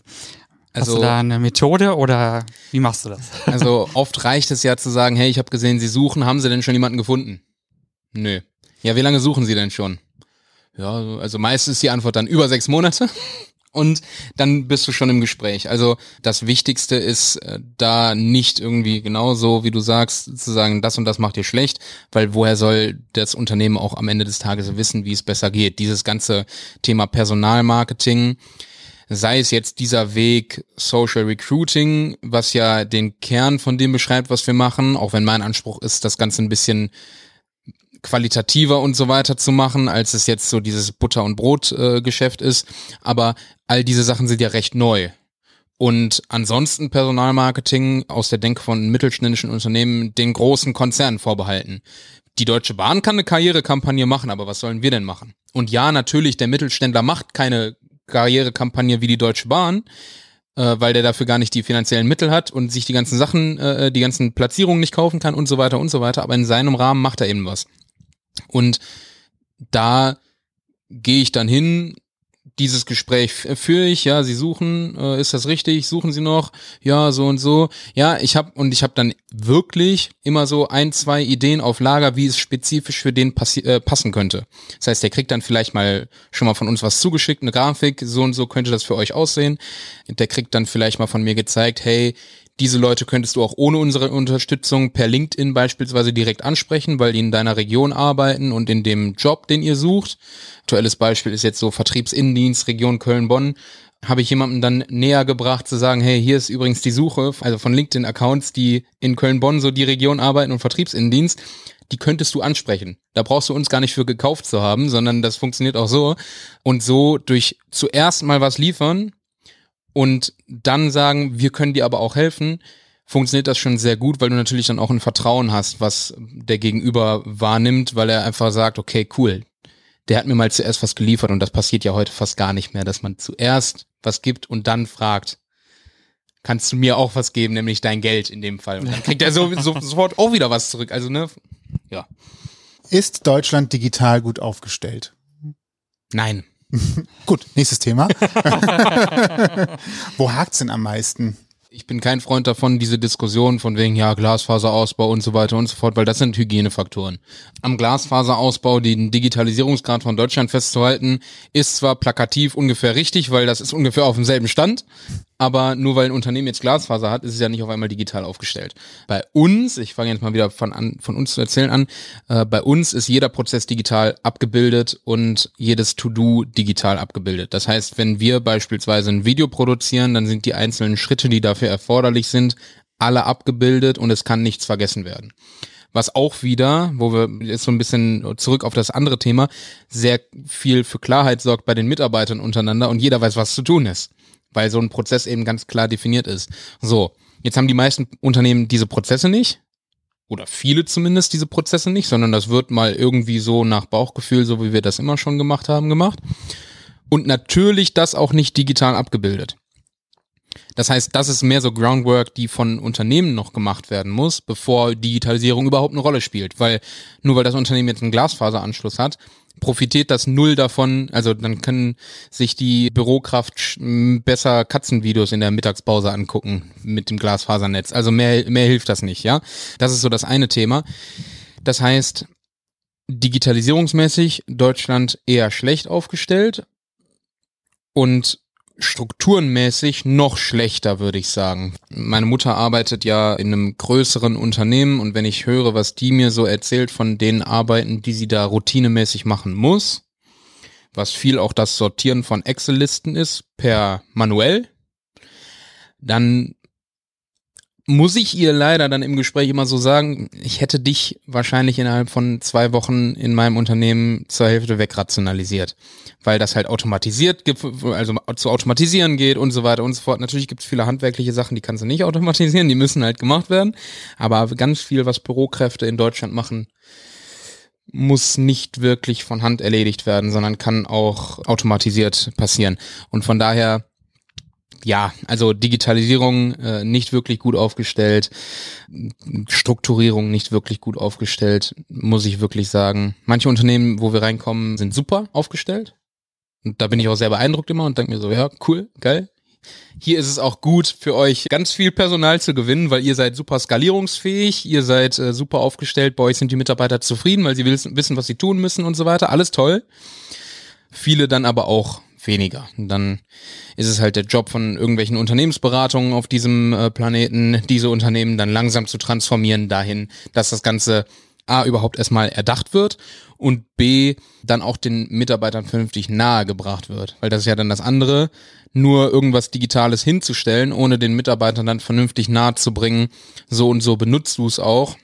Hast Also- du da eine Methode oder wie machst du das? Also oft reicht es ja zu sagen, hey, ich habe gesehen, Sie suchen, haben Sie denn schon jemanden gefunden? Nö. Ja, wie lange suchen Sie denn schon? Ja, also meist ist die Antwort dann über sechs Monate. Und dann bist du schon im Gespräch. Also das Wichtigste ist äh, da nicht irgendwie genauso, wie du sagst, zu sagen, das und das macht dir schlecht, weil woher soll das Unternehmen auch am Ende des Tages wissen, wie es besser geht? Dieses ganze Thema Personalmarketing, sei es jetzt dieser Weg Social Recruiting, was ja den Kern von dem beschreibt, was wir machen, auch wenn mein Anspruch ist, das Ganze ein bisschen qualitativer und so weiter zu machen, als es jetzt so dieses Butter- und Brot-Geschäft ist. Aber all diese Sachen sind ja recht neu. Und ansonsten Personalmarketing aus der Denke von mittelständischen Unternehmen den großen Konzernen vorbehalten. Die Deutsche Bahn kann eine Karrierekampagne machen, aber was sollen wir denn machen? Und ja, natürlich, der Mittelständler macht keine Karrierekampagne wie die Deutsche Bahn, äh, weil der dafür gar nicht die finanziellen Mittel hat und sich die ganzen Sachen, äh, die ganzen Platzierungen nicht kaufen kann und so weiter und so weiter. Aber in seinem Rahmen macht er eben was. Und da gehe ich dann hin, dieses Gespräch führe ich, ja, Sie suchen, äh, ist das richtig? Suchen Sie noch? Ja, so und so. Ja, ich habe und ich habe dann wirklich immer so ein, zwei Ideen auf Lager, wie es spezifisch für den passi äh, passen könnte. Das heißt, der kriegt dann vielleicht mal schon mal von uns was zugeschickt, eine Grafik, so und so könnte das für euch aussehen. Der kriegt dann vielleicht mal von mir gezeigt, hey, diese Leute könntest du auch ohne unsere Unterstützung per LinkedIn beispielsweise direkt ansprechen, weil die in deiner Region arbeiten und in dem Job, den ihr sucht. Aktuelles Beispiel ist jetzt so Vertriebsinnendienst Region Köln-Bonn. Habe ich jemandem dann näher gebracht zu sagen, hey, hier ist übrigens die Suche, also von LinkedIn-Accounts, die in Köln-Bonn so die Region arbeiten und Vertriebsinnendienst, die könntest du ansprechen. Da brauchst du uns gar nicht für gekauft zu haben, sondern das funktioniert auch so. Und so durch zuerst mal was liefern, und dann sagen, wir können dir aber auch helfen, funktioniert das schon sehr gut, weil du natürlich dann auch ein Vertrauen hast, was der Gegenüber wahrnimmt, weil er einfach sagt, okay, cool, der hat mir mal zuerst was geliefert und das passiert ja heute fast gar nicht mehr, dass man zuerst was gibt und dann fragt, kannst du mir auch was geben, nämlich dein Geld in dem Fall. Und dann kriegt er so, so, sofort auch wieder was zurück. Also, ne, ja. Ist Deutschland digital gut aufgestellt? Nein. Gut, nächstes Thema. Wo hakt's denn am meisten? Ich bin kein Freund davon, diese Diskussion von wegen, ja, Glasfaserausbau und so weiter und so fort, weil das sind Hygienefaktoren. Am Glasfaserausbau den Digitalisierungsgrad von Deutschland festzuhalten, ist zwar plakativ ungefähr richtig, weil das ist ungefähr auf demselben Stand, aber nur weil ein Unternehmen jetzt Glasfaser hat, ist es ja nicht auf einmal digital aufgestellt. Bei uns, ich fange jetzt mal wieder von, an, von uns zu erzählen an, äh, bei uns ist jeder Prozess digital abgebildet und jedes To-Do digital abgebildet. Das heißt, wenn wir beispielsweise ein Video produzieren, dann sind die einzelnen Schritte, die dafür erforderlich sind, alle abgebildet und es kann nichts vergessen werden. Was auch wieder, wo wir jetzt so ein bisschen zurück auf das andere Thema, sehr viel für Klarheit sorgt bei den Mitarbeitern untereinander und jeder weiß, was zu tun ist weil so ein Prozess eben ganz klar definiert ist. So, jetzt haben die meisten Unternehmen diese Prozesse nicht. Oder viele zumindest diese Prozesse nicht, sondern das wird mal irgendwie so nach Bauchgefühl, so wie wir das immer schon gemacht haben, gemacht. Und natürlich das auch nicht digital abgebildet. Das heißt, das ist mehr so Groundwork, die von Unternehmen noch gemacht werden muss, bevor Digitalisierung überhaupt eine Rolle spielt. Weil nur weil das Unternehmen jetzt einen Glasfaseranschluss hat, profitiert das null davon. Also dann können sich die Bürokraft besser Katzenvideos in der Mittagspause angucken mit dem Glasfasernetz. Also mehr, mehr hilft das nicht, ja. Das ist so das eine Thema. Das heißt, digitalisierungsmäßig Deutschland eher schlecht aufgestellt und strukturenmäßig noch schlechter, würde ich sagen. Meine Mutter arbeitet ja in einem größeren Unternehmen und wenn ich höre, was die mir so erzählt von den Arbeiten, die sie da routinemäßig machen muss, was viel auch das Sortieren von Excel-Listen ist, per manuell, dann muss ich ihr leider dann im Gespräch immer so sagen, ich hätte dich wahrscheinlich innerhalb von zwei Wochen in meinem Unternehmen zur Hälfte wegrationalisiert, weil das halt automatisiert, also zu automatisieren geht und so weiter und so fort. Natürlich gibt es viele handwerkliche Sachen, die kannst du nicht automatisieren, die müssen halt gemacht werden, aber ganz viel, was Bürokräfte in Deutschland machen, muss nicht wirklich von Hand erledigt werden, sondern kann auch automatisiert passieren. Und von daher ja, also Digitalisierung äh, nicht wirklich gut aufgestellt, Strukturierung nicht wirklich gut aufgestellt, muss ich wirklich sagen. Manche Unternehmen, wo wir reinkommen, sind super aufgestellt. Und da bin ich auch sehr beeindruckt immer und denke mir so, ja, cool, geil. Hier ist es auch gut für euch, ganz viel Personal zu gewinnen, weil ihr seid super skalierungsfähig, ihr seid äh, super aufgestellt, bei euch sind die Mitarbeiter zufrieden, weil sie wissen, was sie tun müssen und so weiter. Alles toll. Viele dann aber auch weniger. Und dann ist es halt der Job von irgendwelchen Unternehmensberatungen auf diesem äh, Planeten, diese Unternehmen dann langsam zu transformieren dahin, dass das Ganze A überhaupt erstmal erdacht wird und B dann auch den Mitarbeitern vernünftig nahegebracht wird. Weil das ist ja dann das andere, nur irgendwas Digitales hinzustellen, ohne den Mitarbeitern dann vernünftig nahe zu bringen, so und so benutzt du es auch,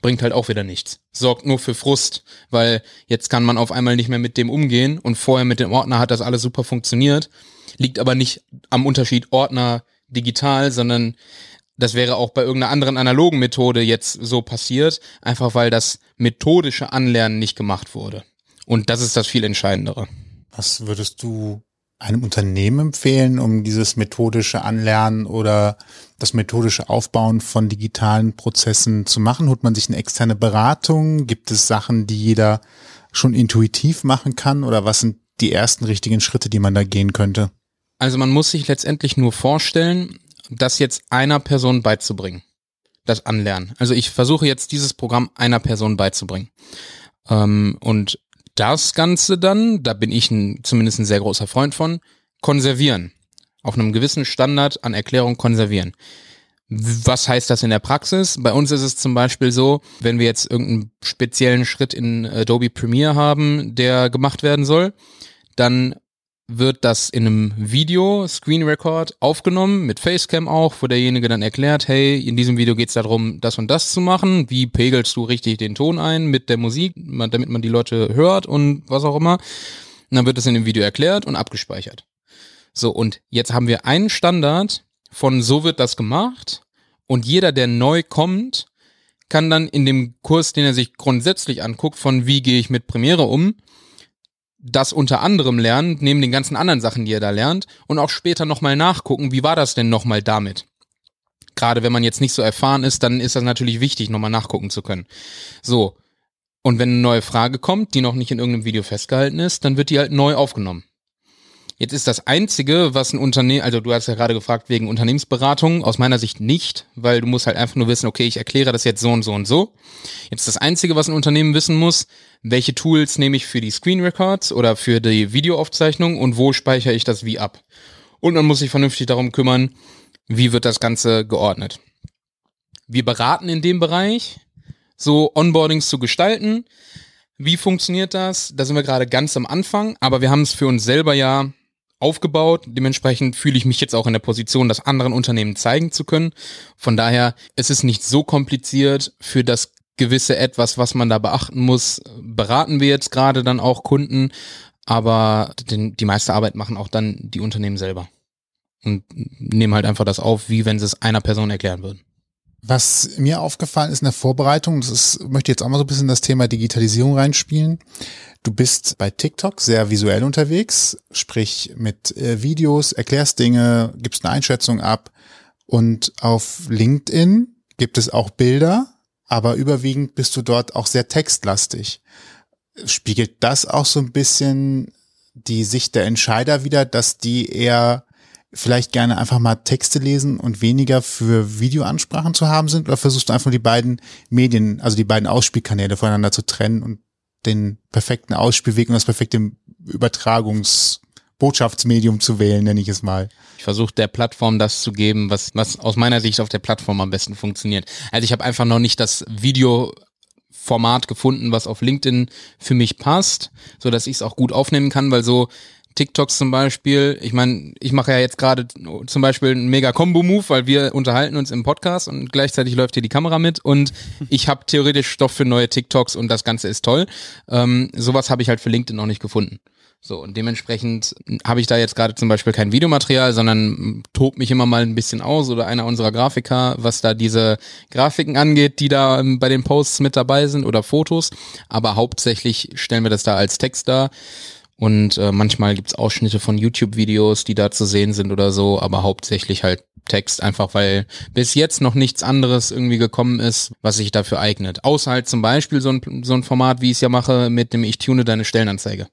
bringt halt auch wieder nichts. Sorgt nur für Frust, weil jetzt kann man auf einmal nicht mehr mit dem umgehen und vorher mit dem Ordner hat das alles super funktioniert. Liegt aber nicht am Unterschied Ordner digital, sondern das wäre auch bei irgendeiner anderen analogen Methode jetzt so passiert, einfach weil das methodische Anlernen nicht gemacht wurde. Und das ist das viel Entscheidendere. Was würdest du einem Unternehmen empfehlen, um dieses methodische Anlernen oder das methodische Aufbauen von digitalen Prozessen zu machen? Holt man sich eine externe Beratung? Gibt es Sachen, die jeder schon intuitiv machen kann? Oder was sind die ersten richtigen Schritte, die man da gehen könnte? Also man muss sich letztendlich nur vorstellen, das jetzt einer Person beizubringen. Das Anlernen. Also ich versuche jetzt dieses Programm einer Person beizubringen. Ähm, und das Ganze dann, da bin ich ein, zumindest ein sehr großer Freund von, konservieren. Auf einem gewissen Standard an Erklärung konservieren. Was heißt das in der Praxis? Bei uns ist es zum Beispiel so, wenn wir jetzt irgendeinen speziellen Schritt in Adobe Premiere haben, der gemacht werden soll, dann wird das in einem Video, Screen Record, aufgenommen, mit Facecam auch, wo derjenige dann erklärt, hey, in diesem Video geht's darum, das und das zu machen. Wie pegelst du richtig den Ton ein mit der Musik, damit man die Leute hört und was auch immer. Und dann wird das in dem Video erklärt und abgespeichert. So, und jetzt haben wir einen Standard von so wird das gemacht und jeder, der neu kommt, kann dann in dem Kurs, den er sich grundsätzlich anguckt, von wie gehe ich mit Premiere um, das unter anderem lernen, neben den ganzen anderen Sachen, die er da lernt, und auch später nochmal nachgucken, wie war das denn nochmal damit? Gerade wenn man jetzt nicht so erfahren ist, dann ist das natürlich wichtig, nochmal nachgucken zu können. So. Und wenn eine neue Frage kommt, die noch nicht in irgendeinem Video festgehalten ist, dann wird die halt neu aufgenommen. Jetzt ist das Einzige, was ein Unternehmen, also du hast ja gerade gefragt wegen Unternehmensberatung, aus meiner Sicht nicht, weil du musst halt einfach nur wissen, okay, ich erkläre das jetzt so und so und so. Jetzt das Einzige, was ein Unternehmen wissen muss, welche Tools nehme ich für die Screen Records oder für die Videoaufzeichnung und wo speichere ich das wie ab. Und man muss sich vernünftig darum kümmern, wie wird das Ganze geordnet. Wir beraten in dem Bereich, so Onboardings zu gestalten. Wie funktioniert das? Da sind wir gerade ganz am Anfang, aber wir haben es für uns selber ja aufgebaut. Dementsprechend fühle ich mich jetzt auch in der Position, das anderen Unternehmen zeigen zu können. Von daher, es ist nicht so kompliziert für das gewisse etwas, was man da beachten muss. Beraten wir jetzt gerade dann auch Kunden, aber den, die meiste Arbeit machen auch dann die Unternehmen selber. Und nehmen halt einfach das auf, wie wenn sie es einer Person erklären würden. Was mir aufgefallen ist in der Vorbereitung, das ist, möchte jetzt auch mal so ein bisschen das Thema Digitalisierung reinspielen. Du bist bei TikTok sehr visuell unterwegs, sprich mit äh, Videos, erklärst Dinge, gibst eine Einschätzung ab. Und auf LinkedIn gibt es auch Bilder, aber überwiegend bist du dort auch sehr textlastig. Spiegelt das auch so ein bisschen die Sicht der Entscheider wieder, dass die eher vielleicht gerne einfach mal Texte lesen und weniger für Videoansprachen zu haben sind? Oder versuchst du einfach die beiden Medien, also die beiden Ausspielkanäle voneinander zu trennen und den perfekten Ausspielweg und das perfekte Übertragungsbotschaftsmedium zu wählen, nenne ich es mal. Ich versuche der Plattform das zu geben, was, was aus meiner Sicht auf der Plattform am besten funktioniert. Also ich habe einfach noch nicht das Videoformat gefunden, was auf LinkedIn für mich passt, so dass ich es auch gut aufnehmen kann, weil so TikToks zum Beispiel. Ich meine, ich mache ja jetzt gerade zum Beispiel einen mega Combo-Move, weil wir unterhalten uns im Podcast und gleichzeitig läuft hier die Kamera mit und ich habe theoretisch Stoff für neue TikToks und das Ganze ist toll. Ähm, sowas habe ich halt für LinkedIn noch nicht gefunden. So, und dementsprechend habe ich da jetzt gerade zum Beispiel kein Videomaterial, sondern tob mich immer mal ein bisschen aus oder einer unserer Grafiker, was da diese Grafiken angeht, die da ähm, bei den Posts mit dabei sind oder Fotos. Aber hauptsächlich stellen wir das da als Text dar. Und äh, manchmal gibt's Ausschnitte von YouTube-Videos, die da zu sehen sind oder so, aber hauptsächlich halt Text, einfach weil bis jetzt noch nichts anderes irgendwie gekommen ist, was sich dafür eignet. Außer halt zum Beispiel so ein, so ein Format, wie ich es ja mache, mit dem Ich tune deine Stellenanzeige.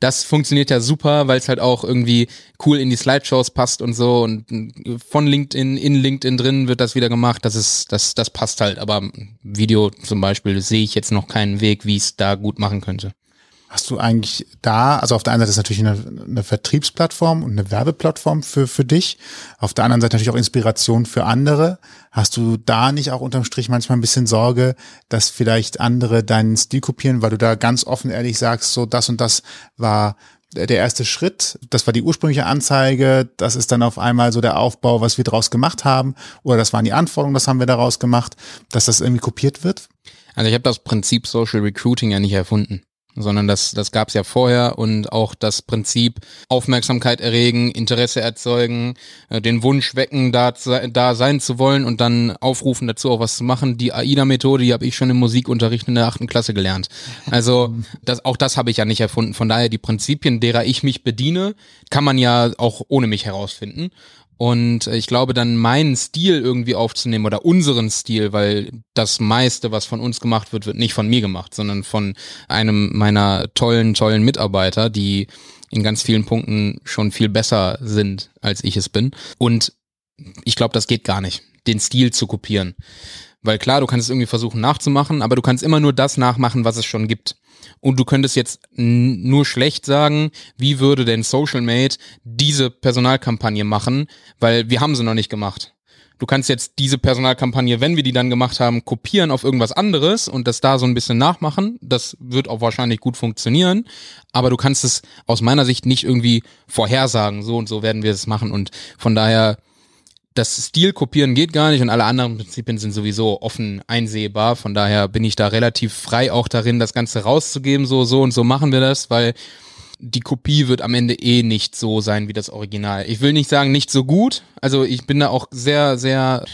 Das funktioniert ja super, weil es halt auch irgendwie cool in die Slideshows passt und so und von LinkedIn in LinkedIn drin wird das wieder gemacht. Das ist, das, das passt halt. Aber Video zum Beispiel sehe ich jetzt noch keinen Weg, wie es da gut machen könnte. Hast du eigentlich da, also auf der einen Seite ist natürlich eine, eine Vertriebsplattform und eine Werbeplattform für, für dich. Auf der anderen Seite natürlich auch Inspiration für andere. Hast du da nicht auch unterm Strich manchmal ein bisschen Sorge, dass vielleicht andere deinen Stil kopieren, weil du da ganz offen ehrlich sagst, so das und das war der erste Schritt, das war die ursprüngliche Anzeige, das ist dann auf einmal so der Aufbau, was wir daraus gemacht haben, oder das waren die Anforderungen, das haben wir daraus gemacht, dass das irgendwie kopiert wird? Also ich habe das Prinzip Social Recruiting ja nicht erfunden sondern das, das gab es ja vorher und auch das Prinzip Aufmerksamkeit erregen, Interesse erzeugen, äh, den Wunsch wecken, da, da sein zu wollen und dann aufrufen dazu auch was zu machen. Die AIDA-Methode, die habe ich schon im Musikunterricht in der achten Klasse gelernt. Also das, auch das habe ich ja nicht erfunden. Von daher die Prinzipien, derer ich mich bediene, kann man ja auch ohne mich herausfinden. Und ich glaube, dann meinen Stil irgendwie aufzunehmen oder unseren Stil, weil das meiste, was von uns gemacht wird, wird nicht von mir gemacht, sondern von einem meiner tollen, tollen Mitarbeiter, die in ganz vielen Punkten schon viel besser sind, als ich es bin. Und ich glaube, das geht gar nicht, den Stil zu kopieren. Weil klar, du kannst es irgendwie versuchen nachzumachen, aber du kannst immer nur das nachmachen, was es schon gibt. Und du könntest jetzt nur schlecht sagen, wie würde denn SocialMate diese Personalkampagne machen, weil wir haben sie noch nicht gemacht. Du kannst jetzt diese Personalkampagne, wenn wir die dann gemacht haben, kopieren auf irgendwas anderes und das da so ein bisschen nachmachen. Das wird auch wahrscheinlich gut funktionieren. Aber du kannst es aus meiner Sicht nicht irgendwie vorhersagen. So und so werden wir es machen. Und von daher das Stil kopieren geht gar nicht und alle anderen Prinzipien sind sowieso offen einsehbar. Von daher bin ich da relativ frei auch darin, das Ganze rauszugeben. So, so und so machen wir das, weil die Kopie wird am Ende eh nicht so sein wie das Original. Ich will nicht sagen, nicht so gut. Also ich bin da auch sehr, sehr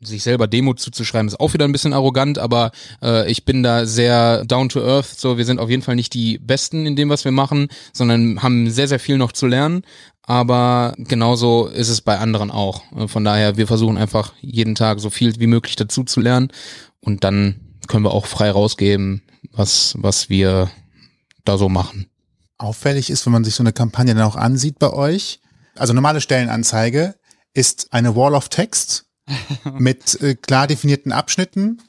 sich selber Demo zuzuschreiben, ist auch wieder ein bisschen arrogant, aber äh, ich bin da sehr down to earth. So, wir sind auf jeden Fall nicht die Besten in dem, was wir machen, sondern haben sehr, sehr viel noch zu lernen aber genauso ist es bei anderen auch. Von daher, wir versuchen einfach jeden Tag so viel wie möglich dazu zu lernen und dann können wir auch frei rausgeben, was, was wir da so machen. Auffällig ist, wenn man sich so eine Kampagne dann auch ansieht bei euch, also normale Stellenanzeige ist eine Wall of Text mit äh, klar definierten Abschnitten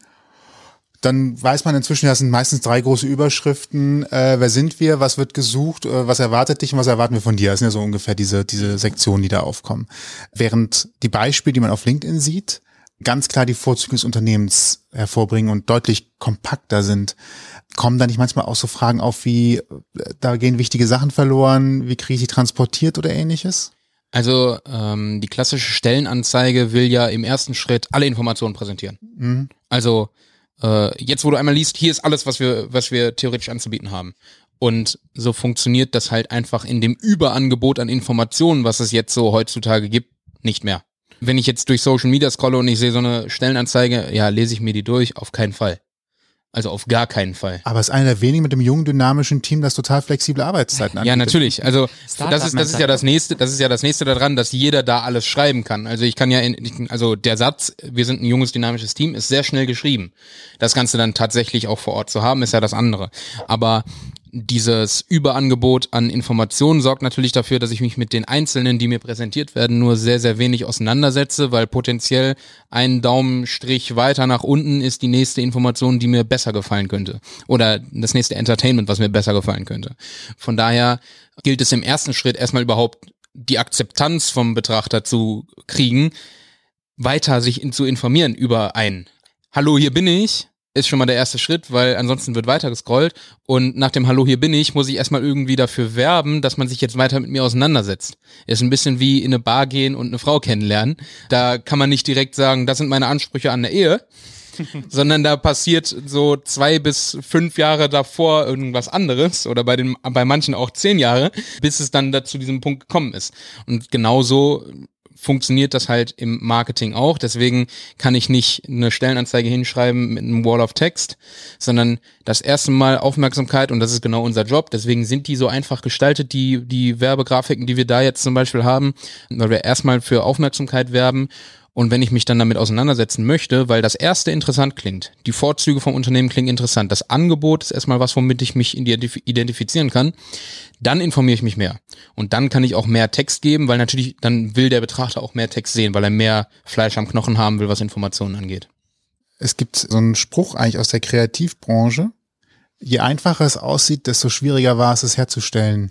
dann weiß man inzwischen, das sind meistens drei große Überschriften. Äh, wer sind wir? Was wird gesucht? Äh, was erwartet dich und was erwarten wir von dir? Das sind ja so ungefähr diese, diese Sektionen, die da aufkommen. Während die Beispiele, die man auf LinkedIn sieht, ganz klar die Vorzüge des Unternehmens hervorbringen und deutlich kompakter sind. Kommen da nicht manchmal auch so Fragen auf wie, äh, da gehen wichtige Sachen verloren, wie kriege ich sie transportiert oder ähnliches? Also ähm, die klassische Stellenanzeige will ja im ersten Schritt alle Informationen präsentieren. Mhm. Also äh, jetzt wo du einmal liest, hier ist alles, was wir, was wir theoretisch anzubieten haben. Und so funktioniert das halt einfach in dem Überangebot an Informationen, was es jetzt so heutzutage gibt, nicht mehr. Wenn ich jetzt durch Social Media scrolle und ich sehe so eine Stellenanzeige, ja, lese ich mir die durch? Auf keinen Fall. Also auf gar keinen Fall. Aber es ist einer der wenigen mit dem jungen, dynamischen Team, das total flexible Arbeitszeiten anbietet. Ja, natürlich. Also das ist, das ist ja das nächste, das ist ja das nächste daran, dass jeder da alles schreiben kann. Also ich kann ja, in, also der Satz, wir sind ein junges, dynamisches Team, ist sehr schnell geschrieben. Das Ganze dann tatsächlich auch vor Ort zu haben, ist ja das andere. Aber dieses Überangebot an Informationen sorgt natürlich dafür, dass ich mich mit den Einzelnen, die mir präsentiert werden, nur sehr, sehr wenig auseinandersetze, weil potenziell ein Daumenstrich weiter nach unten ist die nächste Information, die mir besser gefallen könnte. Oder das nächste Entertainment, was mir besser gefallen könnte. Von daher gilt es im ersten Schritt erstmal überhaupt die Akzeptanz vom Betrachter zu kriegen, weiter sich in, zu informieren über ein Hallo, hier bin ich ist schon mal der erste Schritt, weil ansonsten wird weiter gescrollt und nach dem Hallo, hier bin ich, muss ich erstmal irgendwie dafür werben, dass man sich jetzt weiter mit mir auseinandersetzt. Ist ein bisschen wie in eine Bar gehen und eine Frau kennenlernen. Da kann man nicht direkt sagen, das sind meine Ansprüche an der Ehe, sondern da passiert so zwei bis fünf Jahre davor irgendwas anderes oder bei den, bei manchen auch zehn Jahre, bis es dann da zu diesem Punkt gekommen ist. Und genauso funktioniert das halt im Marketing auch. Deswegen kann ich nicht eine Stellenanzeige hinschreiben mit einem Wall of Text, sondern das erste Mal Aufmerksamkeit und das ist genau unser Job. Deswegen sind die so einfach gestaltet, die, die Werbegrafiken, die wir da jetzt zum Beispiel haben, weil wir erstmal für Aufmerksamkeit werben und wenn ich mich dann damit auseinandersetzen möchte, weil das erste interessant klingt, die Vorzüge vom Unternehmen klingen interessant, das Angebot ist erstmal was, womit ich mich identif identifizieren kann, dann informiere ich mich mehr. Und dann kann ich auch mehr Text geben, weil natürlich dann will der Betrachter auch mehr Text sehen, weil er mehr Fleisch am Knochen haben will, was Informationen angeht. Es gibt so einen Spruch eigentlich aus der Kreativbranche. Je einfacher es aussieht, desto schwieriger war es, es herzustellen.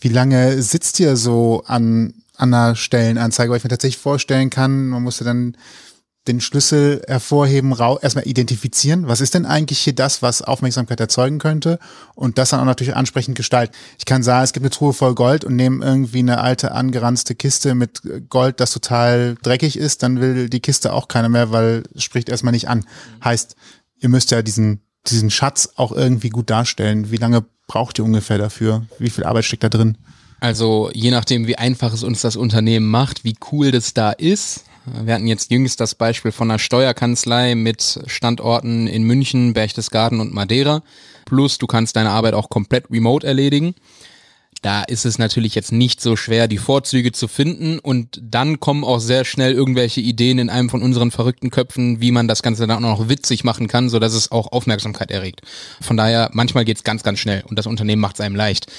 Wie lange sitzt ihr so an an einer Stellenanzeige, weil ich mir tatsächlich vorstellen kann, man musste dann den Schlüssel hervorheben, erstmal identifizieren, was ist denn eigentlich hier das, was Aufmerksamkeit erzeugen könnte und das dann auch natürlich ansprechend gestalten. Ich kann sagen, es gibt eine Truhe voll Gold und nehme irgendwie eine alte angeranzte Kiste mit Gold, das total dreckig ist, dann will die Kiste auch keiner mehr, weil es spricht erstmal nicht an. Heißt, ihr müsst ja diesen, diesen Schatz auch irgendwie gut darstellen. Wie lange braucht ihr ungefähr dafür? Wie viel Arbeit steckt da drin? Also je nachdem, wie einfach es uns das Unternehmen macht, wie cool das da ist. Wir hatten jetzt jüngst das Beispiel von einer Steuerkanzlei mit Standorten in München, Berchtesgaden und Madeira. Plus du kannst deine Arbeit auch komplett remote erledigen. Da ist es natürlich jetzt nicht so schwer, die Vorzüge zu finden und dann kommen auch sehr schnell irgendwelche Ideen in einem von unseren verrückten Köpfen, wie man das Ganze dann auch noch witzig machen kann, so dass es auch Aufmerksamkeit erregt. Von daher, manchmal geht's ganz, ganz schnell und das Unternehmen macht es einem leicht.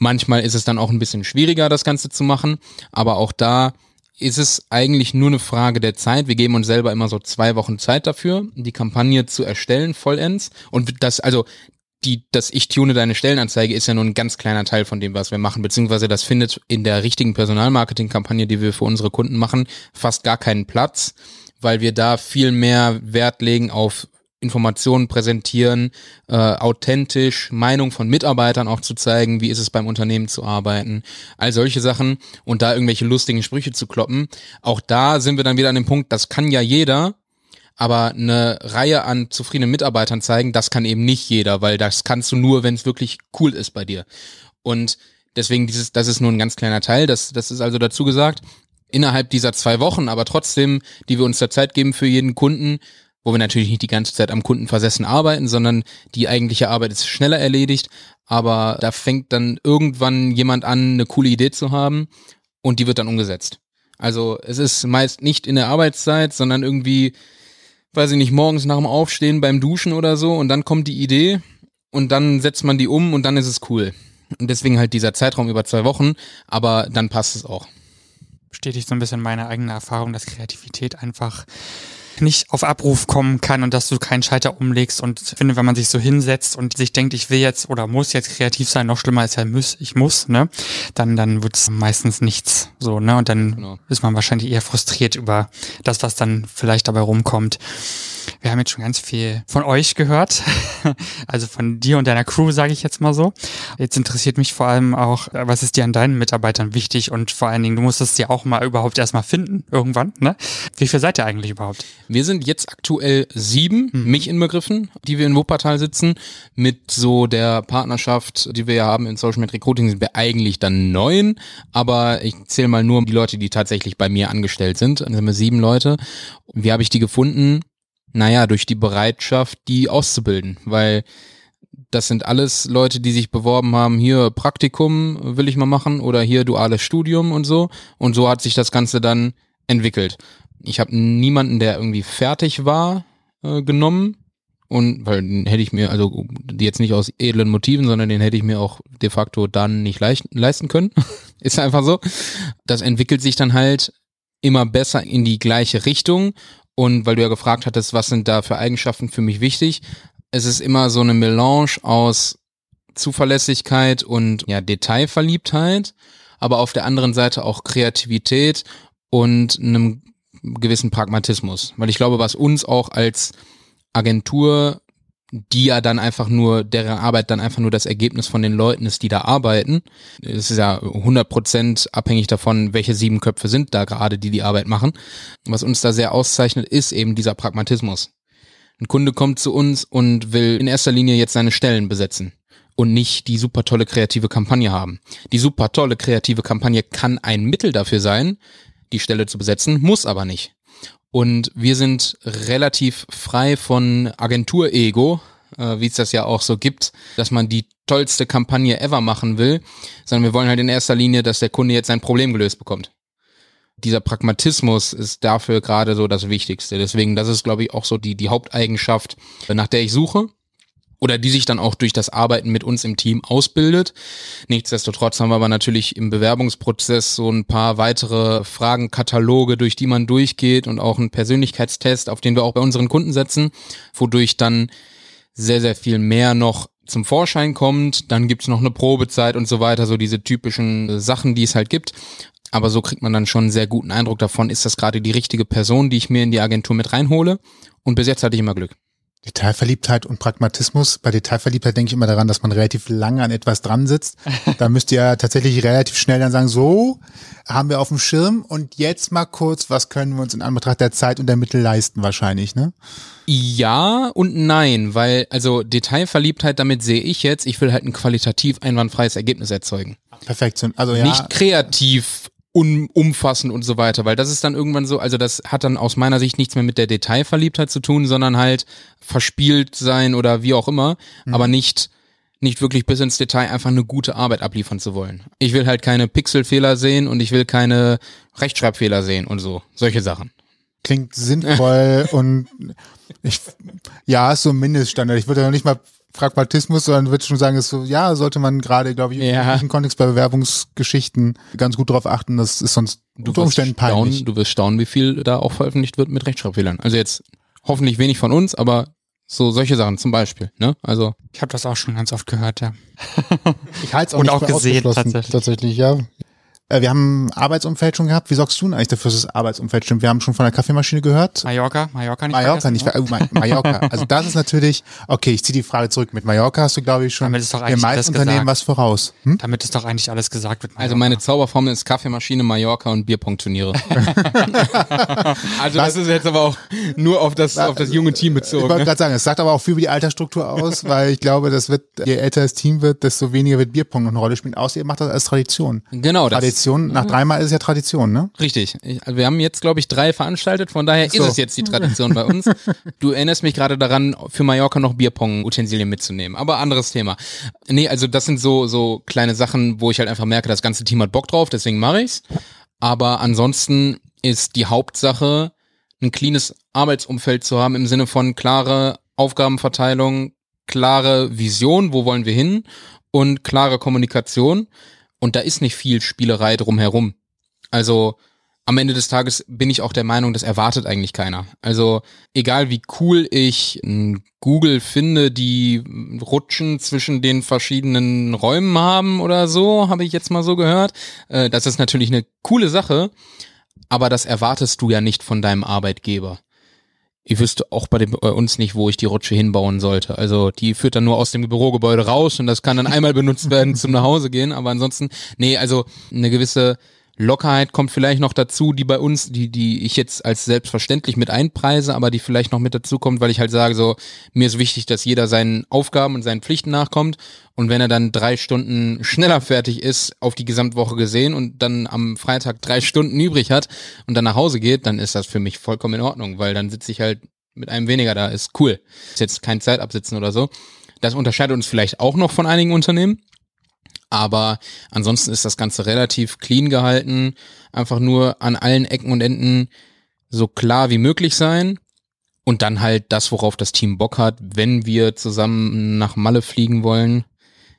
Manchmal ist es dann auch ein bisschen schwieriger, das Ganze zu machen, aber auch da ist es eigentlich nur eine Frage der Zeit. Wir geben uns selber immer so zwei Wochen Zeit dafür, die Kampagne zu erstellen, vollends. Und das, also die, das Ich tune deine Stellenanzeige ist ja nur ein ganz kleiner Teil von dem, was wir machen, beziehungsweise das findet in der richtigen Personalmarketing-Kampagne, die wir für unsere Kunden machen, fast gar keinen Platz, weil wir da viel mehr Wert legen auf Informationen präsentieren, äh, authentisch Meinung von Mitarbeitern auch zu zeigen, wie ist es beim Unternehmen zu arbeiten, all solche Sachen und da irgendwelche lustigen Sprüche zu kloppen. Auch da sind wir dann wieder an dem Punkt, das kann ja jeder, aber eine Reihe an zufriedenen Mitarbeitern zeigen, das kann eben nicht jeder, weil das kannst du nur, wenn es wirklich cool ist bei dir. Und deswegen dieses, das ist nur ein ganz kleiner Teil, das, das ist also dazu gesagt. Innerhalb dieser zwei Wochen, aber trotzdem, die wir uns da Zeit geben für jeden Kunden, wo wir natürlich nicht die ganze Zeit am Kunden versessen arbeiten, sondern die eigentliche Arbeit ist schneller erledigt, aber da fängt dann irgendwann jemand an, eine coole Idee zu haben und die wird dann umgesetzt. Also es ist meist nicht in der Arbeitszeit, sondern irgendwie, weiß ich nicht, morgens nach dem Aufstehen beim Duschen oder so und dann kommt die Idee und dann setzt man die um und dann ist es cool. Und deswegen halt dieser Zeitraum über zwei Wochen, aber dann passt es auch. Bestätigt so ein bisschen meine eigene Erfahrung, dass Kreativität einfach nicht auf Abruf kommen kann und dass du keinen Schalter umlegst. Und ich finde, wenn man sich so hinsetzt und sich denkt, ich will jetzt oder muss jetzt kreativ sein, noch schlimmer ist ja muss, ich muss, ne? Dann, dann wird es meistens nichts so, ne? Und dann genau. ist man wahrscheinlich eher frustriert über das, was dann vielleicht dabei rumkommt. Wir haben jetzt schon ganz viel von euch gehört, also von dir und deiner Crew, sage ich jetzt mal so. Jetzt interessiert mich vor allem auch, was ist dir an deinen Mitarbeitern wichtig und vor allen Dingen, du musst es ja auch mal überhaupt erstmal finden, irgendwann. Ne? Wie viel seid ihr eigentlich überhaupt? Wir sind jetzt aktuell sieben, mhm. mich inbegriffen, die wir in Wuppertal sitzen. Mit so der Partnerschaft, die wir ja haben in Social Media Recruiting, sind wir eigentlich dann neun, aber ich zähle mal nur die Leute, die tatsächlich bei mir angestellt sind. Dann sind wir sieben Leute. Wie habe ich die gefunden? Naja, durch die Bereitschaft, die auszubilden, weil das sind alles Leute, die sich beworben haben, hier Praktikum will ich mal machen oder hier duales Studium und so. Und so hat sich das Ganze dann entwickelt. Ich habe niemanden, der irgendwie fertig war, äh, genommen. Und weil den hätte ich mir, also jetzt nicht aus edlen Motiven, sondern den hätte ich mir auch de facto dann nicht leisten können. Ist einfach so. Das entwickelt sich dann halt immer besser in die gleiche Richtung und weil du ja gefragt hattest, was sind da für Eigenschaften für mich wichtig, es ist immer so eine Melange aus Zuverlässigkeit und ja, Detailverliebtheit, aber auf der anderen Seite auch Kreativität und einem gewissen Pragmatismus. Weil ich glaube, was uns auch als Agentur die ja dann einfach nur, deren Arbeit dann einfach nur das Ergebnis von den Leuten ist, die da arbeiten. Es ist ja 100% abhängig davon, welche sieben Köpfe sind da gerade, die die Arbeit machen. Was uns da sehr auszeichnet, ist eben dieser Pragmatismus. Ein Kunde kommt zu uns und will in erster Linie jetzt seine Stellen besetzen und nicht die super tolle kreative Kampagne haben. Die super tolle kreative Kampagne kann ein Mittel dafür sein, die Stelle zu besetzen, muss aber nicht. Und wir sind relativ frei von Agentur-Ego, äh, wie es das ja auch so gibt, dass man die tollste Kampagne ever machen will, sondern wir wollen halt in erster Linie, dass der Kunde jetzt sein Problem gelöst bekommt. Dieser Pragmatismus ist dafür gerade so das Wichtigste. Deswegen, das ist, glaube ich, auch so die, die Haupteigenschaft, nach der ich suche oder die sich dann auch durch das Arbeiten mit uns im Team ausbildet. Nichtsdestotrotz haben wir aber natürlich im Bewerbungsprozess so ein paar weitere Fragenkataloge, durch die man durchgeht und auch einen Persönlichkeitstest, auf den wir auch bei unseren Kunden setzen, wodurch dann sehr, sehr viel mehr noch zum Vorschein kommt. Dann gibt's noch eine Probezeit und so weiter, so diese typischen Sachen, die es halt gibt. Aber so kriegt man dann schon einen sehr guten Eindruck davon, ist das gerade die richtige Person, die ich mir in die Agentur mit reinhole. Und bis jetzt hatte ich immer Glück. Detailverliebtheit und Pragmatismus. Bei Detailverliebtheit denke ich immer daran, dass man relativ lange an etwas dran sitzt. Da müsst ihr ja tatsächlich relativ schnell dann sagen, so haben wir auf dem Schirm und jetzt mal kurz, was können wir uns in Anbetracht der Zeit und der Mittel leisten wahrscheinlich, ne? Ja und nein, weil also Detailverliebtheit, damit sehe ich jetzt, ich will halt ein qualitativ einwandfreies Ergebnis erzeugen. Perfektion. Also ja. Nicht kreativ un umfassend und so weiter, weil das ist dann irgendwann so, also das hat dann aus meiner Sicht nichts mehr mit der Detailverliebtheit zu tun, sondern halt verspielt sein oder wie auch immer, Mhm. aber nicht nicht wirklich bis ins Detail einfach eine gute Arbeit abliefern zu wollen. Ich will halt keine Pixelfehler sehen und ich will keine Rechtschreibfehler sehen und so, solche Sachen. Klingt sinnvoll und ich, ja, ist so ein Mindeststandard. Ich würde ja noch nicht mal Pragmatismus, sondern würde schon sagen, ist so, ja, sollte man gerade, glaube ich, Ja. im. Kontext bei Bewerbungsgeschichten ganz gut darauf achten. Das ist sonst Du unter wirst, Umständen peinlich. staunen, du wirst staunen, wie viel da auch veröffentlicht wird mit Rechtschreibfehlern. Also jetzt hoffentlich wenig von uns, aber so solche Sachen zum Beispiel. Ne? Also Ich habe das auch schon ganz oft gehört, ja. Ich halte es auch Und nicht auch für gesehen, ausgeschlossen, tatsächlich. tatsächlich, ja. Äh, Wir haben ein Arbeitsumfeld schon gehabt. Wie sorgst du denn eigentlich dafür, dass das Arbeitsumfeld stimmt? Wir haben schon von der Kaffeemaschine gehört. Mallorca, Mallorca nicht Mallorca nicht, ne? ver- oh, Ma- Mallorca. Also das ist natürlich, okay, ich ziehe die Frage zurück. Mit Mallorca hast du, glaube ich, schon Damit ist doch den eigentlich meisten alles Unternehmen gesagt. was voraus. Hm? Damit ist doch eigentlich alles gesagt wird. Also meine Zauberformel ist Kaffeemaschine, Mallorca und Bierpunktturniere. also das ist jetzt aber auch nur auf das, auf das junge Team Ich bezogen. wollte Ne? gerade sagen, es sagt aber auch viel über die Altersstruktur aus, weil ich glaube, das wird, je älter das Team wird, desto weniger wird Bierpong noch eine Rolle spielen. Außer ihr macht das als Tradition. Genau, das Tradition, nach dreimal ist es ja Tradition, ne? richtig. Ich, also wir haben jetzt, glaube ich, drei veranstaltet, von daher So. ist es jetzt die Tradition bei uns. Du erinnerst mich gerade daran, für Mallorca noch Bierpong-Utensilien mitzunehmen. Aber anderes Thema. Nee, also das sind so, so kleine Sachen, wo ich halt einfach merke, das ganze Team hat Bock drauf, deswegen mache ich's. Aber ansonsten ist die Hauptsache, ein cleanes Arbeitsumfeld zu haben im Sinne von klare Aufgabenverteilung, klare Vision, wo wollen wir hin und klare Kommunikation. Und da ist nicht viel Spielerei drumherum. Also am Ende des Tages bin ich auch der Meinung, das erwartet eigentlich keiner. Also egal wie cool ich Google finde, die Rutschen zwischen den verschiedenen Räumen haben oder so, habe ich jetzt mal so gehört. Äh, das ist natürlich eine coole Sache, aber das erwartest du ja nicht von deinem Arbeitgeber. Ich wüsste auch bei, dem, bei uns nicht, wo ich die Rutsche hinbauen sollte. Also die führt dann nur aus dem Bürogebäude raus und das kann dann einmal benutzt werden zum nach Hause gehen. Aber ansonsten, nee, also eine gewisse Lockerheit kommt vielleicht noch dazu, die bei uns, die, die ich jetzt als selbstverständlich mit einpreise, aber die vielleicht noch mit dazu kommt, weil ich halt sage, so, mir ist wichtig, dass jeder seinen Aufgaben und seinen Pflichten nachkommt. Und wenn er dann drei Stunden schneller fertig ist, auf die Gesamtwoche gesehen und dann am Freitag drei Stunden übrig hat und dann nach Hause geht, dann ist das für mich vollkommen in Ordnung, weil dann sitze ich halt mit einem weniger da, ist cool. Ist jetzt kein Zeitabsitzen oder so. Das unterscheidet uns vielleicht auch noch von einigen Unternehmen. Aber ansonsten ist das Ganze relativ clean gehalten. Einfach nur an allen Ecken und Enden so klar wie möglich sein. Und dann halt das, worauf das Team Bock hat, wenn wir zusammen nach Malle fliegen wollen.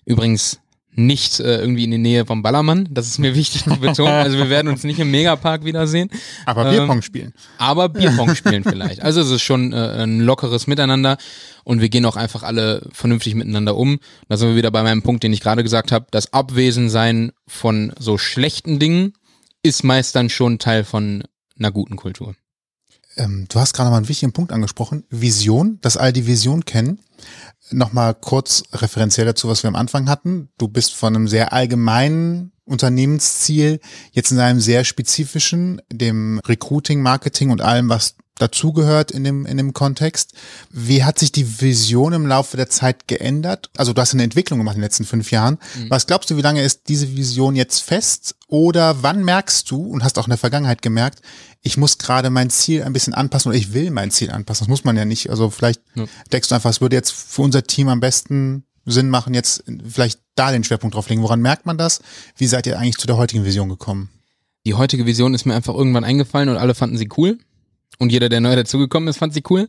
Übrigens nicht äh, irgendwie in die Nähe vom Ballermann. Das ist mir wichtig zu betonen. Also wir werden uns nicht im Megapark wiedersehen. Aber Ähm, Bierpong spielen. Aber Bierpong spielen vielleicht. Also es ist schon äh, ein lockeres Miteinander und wir gehen auch einfach alle vernünftig miteinander um. Da sind wir wieder bei meinem Punkt, den ich gerade gesagt habe. Das Abwesensein von so schlechten Dingen ist meist dann schon Teil von einer guten Kultur. Ähm, du hast gerade mal einen wichtigen Punkt angesprochen. Vision, dass all die Vision kennen. Nochmal kurz referenziell dazu, was wir am Anfang hatten. Du bist von einem sehr allgemeinen Unternehmensziel jetzt in einem sehr spezifischen, dem Recruiting, Marketing und allem, was dazugehört in dem, in dem Kontext. Wie hat sich die Vision im Laufe der Zeit geändert? Also du hast eine Entwicklung gemacht in den letzten fünf Jahren. Was glaubst du, wie lange ist diese Vision jetzt fest? Oder wann merkst du und hast auch in der Vergangenheit gemerkt, ich muss gerade mein Ziel ein bisschen anpassen oder ich will mein Ziel anpassen. Das muss man ja nicht. Also vielleicht Ja. denkst du einfach, es würde jetzt für unser Team am besten Sinn machen, jetzt vielleicht da den Schwerpunkt drauf legen. Woran merkt man das? Wie seid ihr eigentlich zu der heutigen Vision gekommen? Die heutige Vision ist mir einfach irgendwann eingefallen und alle fanden sie cool. Und jeder, der neu dazugekommen ist, fand sie cool.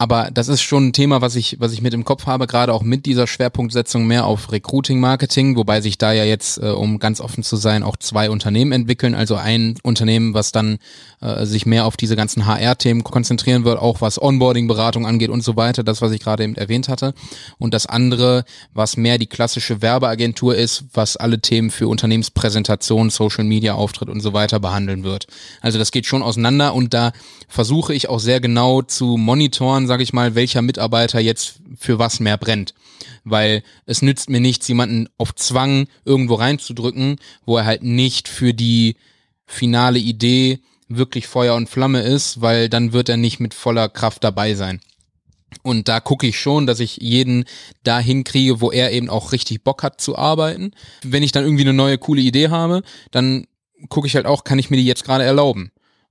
Aber das ist schon ein Thema, was ich, was ich mit im Kopf habe, gerade auch mit dieser Schwerpunktsetzung mehr auf Recruiting Marketing, wobei sich da ja jetzt, äh, um ganz offen zu sein, auch zwei Unternehmen entwickeln. Also ein Unternehmen, was dann äh, sich mehr auf diese ganzen HR-Themen konzentrieren wird, auch was Onboarding-Beratung angeht und so weiter, das, was ich gerade eben erwähnt hatte. Und das andere, was mehr die klassische Werbeagentur ist, was alle Themen für Unternehmenspräsentation, Social Media Auftritt und so weiter behandeln wird. Also das geht schon auseinander und da versuche ich auch sehr genau zu monitoren, sage ich mal, welcher Mitarbeiter jetzt für was mehr brennt. Weil es nützt mir nichts, jemanden auf Zwang irgendwo reinzudrücken, wo er halt nicht für die finale Idee wirklich Feuer und Flamme ist, weil dann wird er nicht mit voller Kraft dabei sein. Und da gucke ich schon, dass ich jeden dahin kriege, wo er eben auch richtig Bock hat zu arbeiten. Wenn ich dann irgendwie eine neue coole Idee habe, dann gucke ich halt auch, kann ich mir die jetzt gerade erlauben?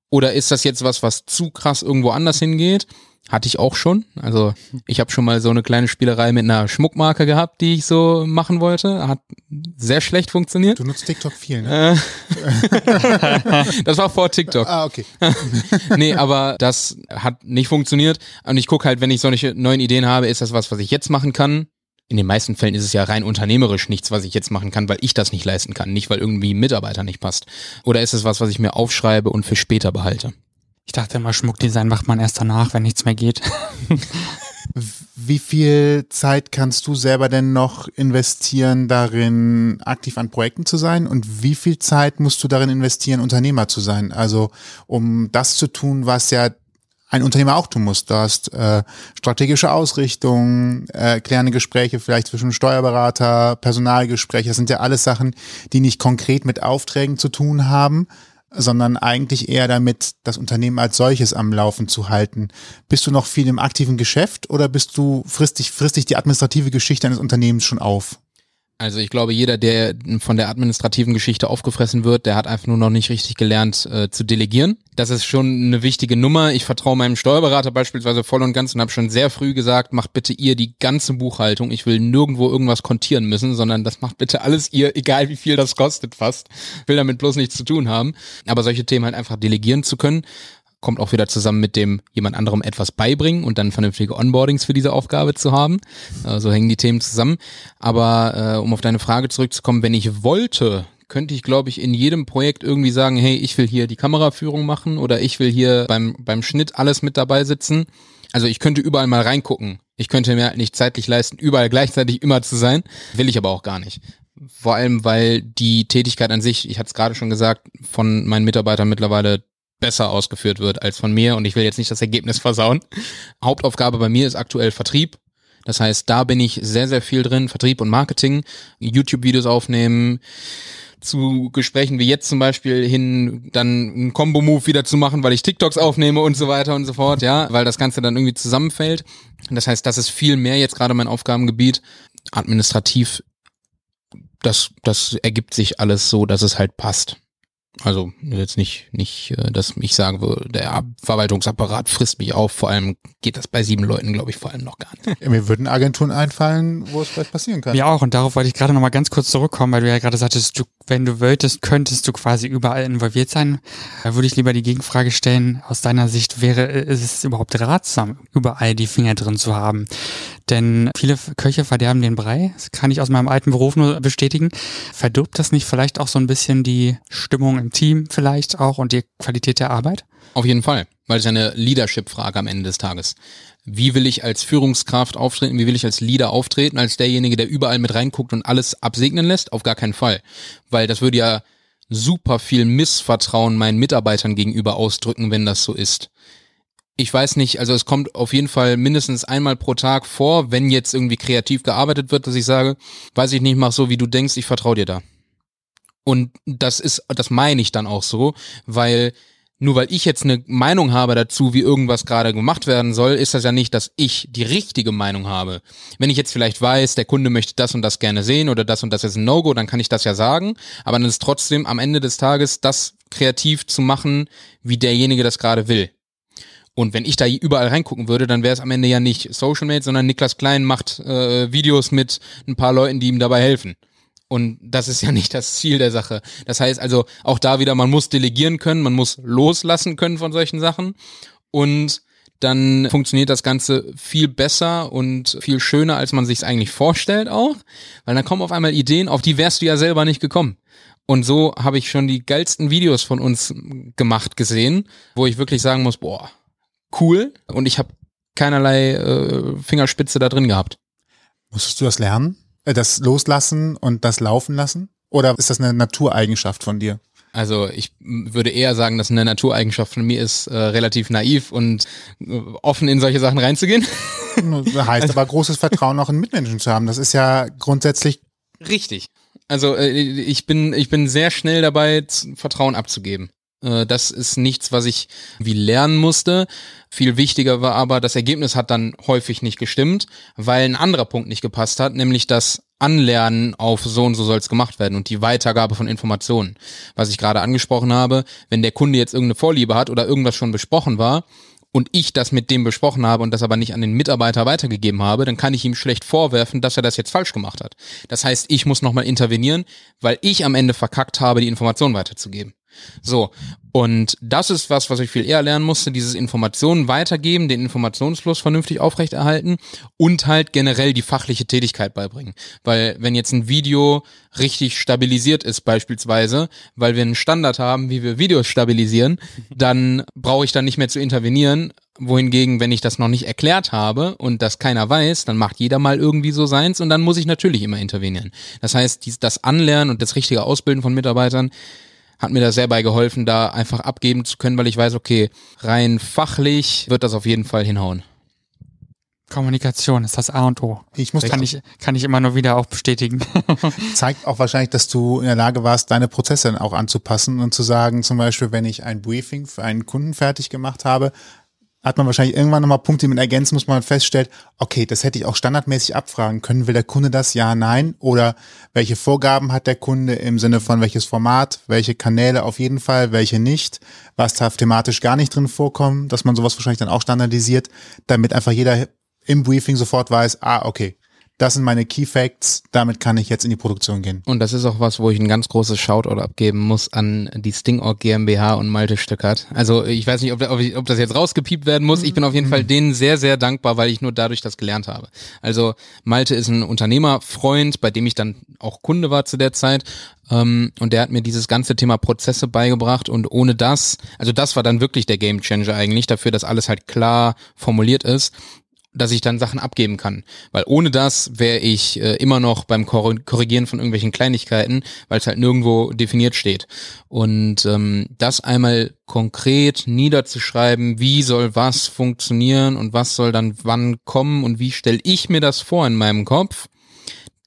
Oder ist das jetzt was, was zu krass irgendwo anders hingeht? Hatte ich auch schon. Also ich habe schon mal so eine kleine Spielerei mit einer Schmuckmarke gehabt, die ich so machen wollte. Hat sehr schlecht funktioniert. Du nutzt TikTok viel, ne? Äh, das war vor TikTok. Ah, okay. nee, aber das hat nicht funktioniert. Und ich gucke halt, wenn ich solche neuen Ideen habe, ist das was, was ich jetzt machen kann. In den meisten Fällen ist es ja rein unternehmerisch nichts, was ich jetzt machen kann, weil ich das nicht leisten kann, nicht weil irgendwie ein Mitarbeiter nicht passt. Oder ist es was, was ich mir aufschreibe und für später behalte? Ich dachte immer, Schmuckdesign macht man erst danach, wenn nichts mehr geht. Wie viel Zeit kannst du selber denn noch investieren, darin aktiv an Projekten zu sein? Und wie viel Zeit musst du darin investieren, Unternehmer zu sein? Also um das zu tun, was ja ein Unternehmer auch tun muss. Du hast äh, strategische Ausrichtung, äh, klärende Gespräche vielleicht zwischen Steuerberater, Personalgespräche. Das sind ja alles Sachen, die nicht konkret mit Aufträgen zu tun haben, sondern eigentlich eher damit, das Unternehmen als solches am Laufen zu halten. Bist du noch viel im aktiven Geschäft oder bist du frisst dich die administrative Geschichte eines Unternehmens schon auf? Also ich glaube, jeder, der von der administrativen Geschichte aufgefressen wird, der hat einfach nur noch nicht richtig gelernt äh, zu delegieren. Das ist schon eine wichtige Nummer. Ich vertraue meinem Steuerberater beispielsweise voll und ganz und habe schon sehr früh gesagt, macht bitte ihr die ganze Buchhaltung. Ich will nirgendwo irgendwas kontieren müssen, sondern das macht bitte alles ihr, egal wie viel das kostet fast. Will damit bloß nichts zu tun haben. Aber solche Themen halt einfach delegieren zu können, kommt auch wieder zusammen mit dem jemand anderem etwas beibringen und dann vernünftige Onboardings für diese Aufgabe zu haben. Äh, so hängen die Themen zusammen. Aber äh, um auf deine Frage zurückzukommen, wenn ich wollte, könnte ich, glaube ich, in jedem Projekt irgendwie sagen, hey, ich will hier die Kameraführung machen oder ich will hier beim, beim Schnitt alles mit dabei sitzen. Also ich könnte überall mal reingucken. Ich könnte mir halt nicht zeitlich leisten, überall gleichzeitig immer zu sein. Will ich aber auch gar nicht. Vor allem, weil die Tätigkeit an sich, ich hatte es gerade schon gesagt, von meinen Mitarbeitern mittlerweile besser ausgeführt wird als von mir und ich will jetzt nicht das Ergebnis versauen. Hauptaufgabe bei mir ist aktuell Vertrieb. Das heißt, da bin ich sehr, sehr viel drin, Vertrieb und Marketing, YouTube-Videos aufnehmen, zu Gesprächen wie jetzt zum Beispiel hin, dann einen Combo-Move wieder zu machen, weil ich TikToks aufnehme und so weiter und so fort, ja, weil das Ganze dann irgendwie zusammenfällt. Das heißt, das ist viel mehr jetzt gerade mein Aufgabengebiet. Administrativ, das, das ergibt sich alles so, dass es halt passt. Also jetzt nicht, nicht, äh, dass ich sagen würde, der Verwaltungsapparat frisst mich auf. Vor allem geht das bei sieben Leuten, glaube ich, vor allem noch gar nicht. Ja, Mir würden Agenturen einfallen, wo es vielleicht passieren kann. Mir auch, und darauf wollte ich gerade nochmal ganz kurz zurückkommen, weil du ja gerade sagtest, du, wenn du wolltest, könntest du quasi überall involviert sein. Da würde ich lieber die Gegenfrage stellen, aus deiner Sicht wäre, ist es überhaupt ratsam, überall die Finger drin zu haben? Denn viele Köche verderben den Brei, das kann ich aus meinem alten Beruf nur bestätigen. Verdirbt das nicht vielleicht auch so ein bisschen die Stimmung im Team vielleicht auch und die Qualität der Arbeit? Auf jeden Fall, weil es ja eine Leadership-Frage am Ende des Tages. Wie will ich als Führungskraft auftreten? Wie will ich als Leader auftreten? Als derjenige, der überall mit reinguckt und alles absegnen lässt? Auf gar keinen Fall. Weil das würde ja super viel Missvertrauen meinen Mitarbeitern gegenüber ausdrücken, wenn das so ist. Ich weiß nicht, also es kommt auf jeden Fall mindestens einmal pro Tag vor, wenn jetzt irgendwie kreativ gearbeitet wird, dass ich sage, weiß ich nicht, mach so, wie du denkst, ich vertraue dir da. Und das ist, das meine ich dann auch so, weil nur weil ich jetzt eine Meinung habe dazu, wie irgendwas gerade gemacht werden soll, ist das ja nicht, dass ich die richtige Meinung habe. Wenn ich jetzt vielleicht weiß, der Kunde möchte das und das gerne sehen oder das und das ist ein No-Go, dann kann ich das ja sagen, aber dann ist trotzdem am Ende des Tages das kreativ zu machen, wie derjenige das gerade will. Und wenn ich da überall reingucken würde, dann wäre es am Ende ja nicht Social Mate, sondern Niklas Klein macht äh, Videos mit ein paar Leuten, die ihm dabei helfen. Und das ist ja nicht das Ziel der Sache. Das heißt also auch da wieder, man muss delegieren können, man muss loslassen können von solchen Sachen. Und dann funktioniert das Ganze viel besser und viel schöner, als man sich es eigentlich vorstellt auch. Weil dann kommen auf einmal Ideen, auf die wärst du ja selber nicht gekommen. Und so habe ich schon die geilsten Videos von uns gemacht gesehen, wo ich wirklich sagen muss, boah, cool. Und ich habe keinerlei äh, Fingerspitze da drin gehabt. Musstest du das lernen? Äh, das loslassen und das laufen lassen? Oder ist das eine Natureigenschaft von dir? Also ich würde eher sagen, dass eine Natureigenschaft von mir ist, äh, relativ naiv und äh, offen in solche Sachen reinzugehen. Das heißt aber großes Vertrauen auch in Mitmenschen zu haben. Das ist ja grundsätzlich richtig. Also äh, ich bin ich bin sehr schnell dabei, Vertrauen abzugeben. Äh, das ist nichts, was ich wie lernen musste. Viel wichtiger war aber, das Ergebnis hat dann häufig nicht gestimmt, weil ein anderer Punkt nicht gepasst hat, nämlich das Anlernen auf so und so soll es gemacht werden und die Weitergabe von Informationen. Was ich gerade angesprochen habe, wenn der Kunde jetzt irgendeine Vorliebe hat oder irgendwas schon besprochen war, und ich das mit dem besprochen habe und das aber nicht an den Mitarbeiter weitergegeben habe, dann kann ich ihm schlecht vorwerfen, dass er das jetzt falsch gemacht hat. Das heißt, ich muss nochmal intervenieren, weil ich am Ende verkackt habe, die Information weiterzugeben. So. Und das ist was, was ich viel eher lernen musste, dieses Informationen weitergeben, den Informationsfluss vernünftig aufrechterhalten und halt generell die fachliche Tätigkeit beibringen. Weil wenn jetzt ein Video richtig stabilisiert ist beispielsweise, weil wir einen Standard haben, wie wir Videos stabilisieren, dann brauche ich dann nicht mehr zu intervenieren, wohingegen, wenn ich das noch nicht erklärt habe und das keiner weiß, dann macht jeder mal irgendwie so seins und dann muss ich natürlich immer intervenieren. Das heißt, das Anlernen und das richtige Ausbilden von Mitarbeitern hat mir da sehr bei geholfen, da einfach abgeben zu können, weil ich weiß, okay, rein fachlich wird das auf jeden Fall hinhauen. Kommunikation ist das A und O. Ich muss kann ich, kann ich immer nur wieder auch bestätigen. Zeigt auch wahrscheinlich, dass du in der Lage warst, deine Prozesse dann auch anzupassen und zu sagen, zum Beispiel, wenn ich ein Briefing für einen Kunden fertig gemacht habe, hat man wahrscheinlich irgendwann nochmal Punkte, man ergänzen muss, man feststellt, okay, das hätte ich auch standardmäßig abfragen können. Will der Kunde das? Ja, nein? Oder welche Vorgaben hat der Kunde im Sinne von welches Format, welche Kanäle auf jeden Fall, welche nicht, was darf thematisch gar nicht drin vorkommen, dass man sowas wahrscheinlich dann auch standardisiert, damit einfach jeder im Briefing sofort weiß, ah, okay, das sind meine Key Facts, damit kann ich jetzt in die Produktion gehen. Und das ist auch was, wo ich ein ganz großes Shoutout abgeben muss an die Stingorg GmbH und Malte Stöckert. Also ich weiß nicht, ob, ob, ob das jetzt rausgepiept werden muss. Ich bin auf jeden Fall denen sehr, sehr dankbar, weil ich nur dadurch das gelernt habe. Also Malte ist ein Unternehmerfreund, bei dem ich dann auch Kunde war zu der Zeit. Um, ähm, und der hat mir dieses ganze Thema Prozesse beigebracht und ohne das, also das war dann wirklich der Game Changer eigentlich dafür, dass alles halt klar formuliert ist dass ich dann Sachen abgeben kann. Weil ohne das wäre ich äh, immer noch beim Korrigieren von irgendwelchen Kleinigkeiten, weil es halt nirgendwo definiert steht. Und ähm, das einmal konkret niederzuschreiben, wie soll was funktionieren und was soll dann wann kommen und wie stelle ich mir das vor in meinem Kopf,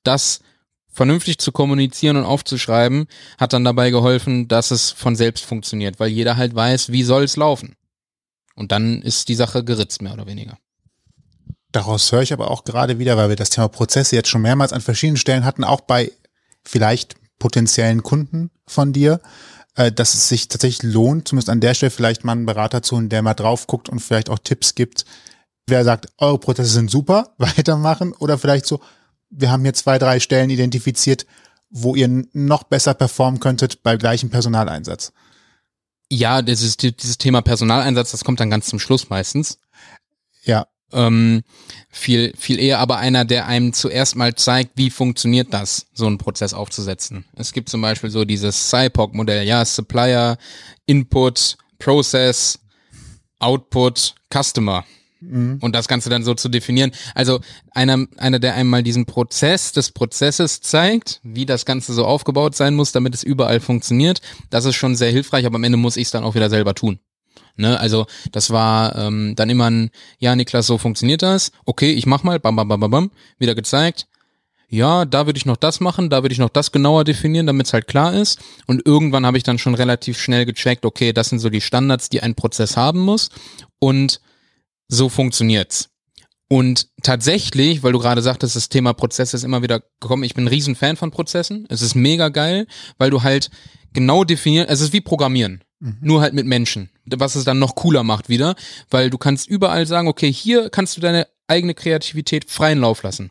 das vernünftig zu kommunizieren und aufzuschreiben, hat dann dabei geholfen, dass es von selbst funktioniert, weil jeder halt weiß, wie soll es laufen. Und dann ist die Sache geritzt, mehr oder weniger. Daraus höre ich aber auch gerade wieder, weil wir das Thema Prozesse jetzt schon mehrmals an verschiedenen Stellen hatten, auch bei vielleicht potenziellen Kunden von dir, äh, dass es sich tatsächlich lohnt, zumindest an der Stelle vielleicht mal einen Berater zu holen, der mal drauf guckt und vielleicht auch Tipps gibt. Wer sagt, eure Prozesse sind super, weitermachen oder vielleicht so, wir haben hier zwei, drei Stellen identifiziert, wo ihr noch besser performen könntet bei gleichem Personaleinsatz. Ja, ist dieses Thema Personaleinsatz, das kommt dann ganz zum Schluss meistens. Ja, ähm, viel, viel eher aber einer, der einem zuerst mal zeigt, wie funktioniert das, so einen Prozess aufzusetzen. Es gibt zum Beispiel so dieses SIPOC-Modell, ja, Supplier, Input, Process, Output, Customer. Mhm. Und das Ganze dann so zu definieren. Also einer, einer, der einmal diesen Prozess des Prozesses zeigt, wie das Ganze so aufgebaut sein muss, damit es überall funktioniert, das ist schon sehr hilfreich, aber am Ende muss ich es dann auch wieder selber tun. Ne, also das war ähm, dann immer ein, ja Niklas, so funktioniert das. Okay, ich mach mal, bam, bam, bam, bam, bam, wieder gezeigt. ja, da würde ich noch das machen, da würde ich noch das genauer definieren, damit es halt klar ist. Und irgendwann habe ich dann schon relativ schnell gecheckt, okay, das sind so die Standards, die ein Prozess haben muss. Und so funktioniert's. Und tatsächlich, weil du gerade sagtest, das Thema Prozesse ist immer wieder gekommen, ich bin ein riesen Fan von Prozessen. Es ist mega geil, weil du halt genau definieren, es ist wie Programmieren. Nur halt mit Menschen. Was es dann noch cooler macht wieder, weil du kannst überall sagen, okay, hier kannst du deine eigene Kreativität freien Lauf lassen.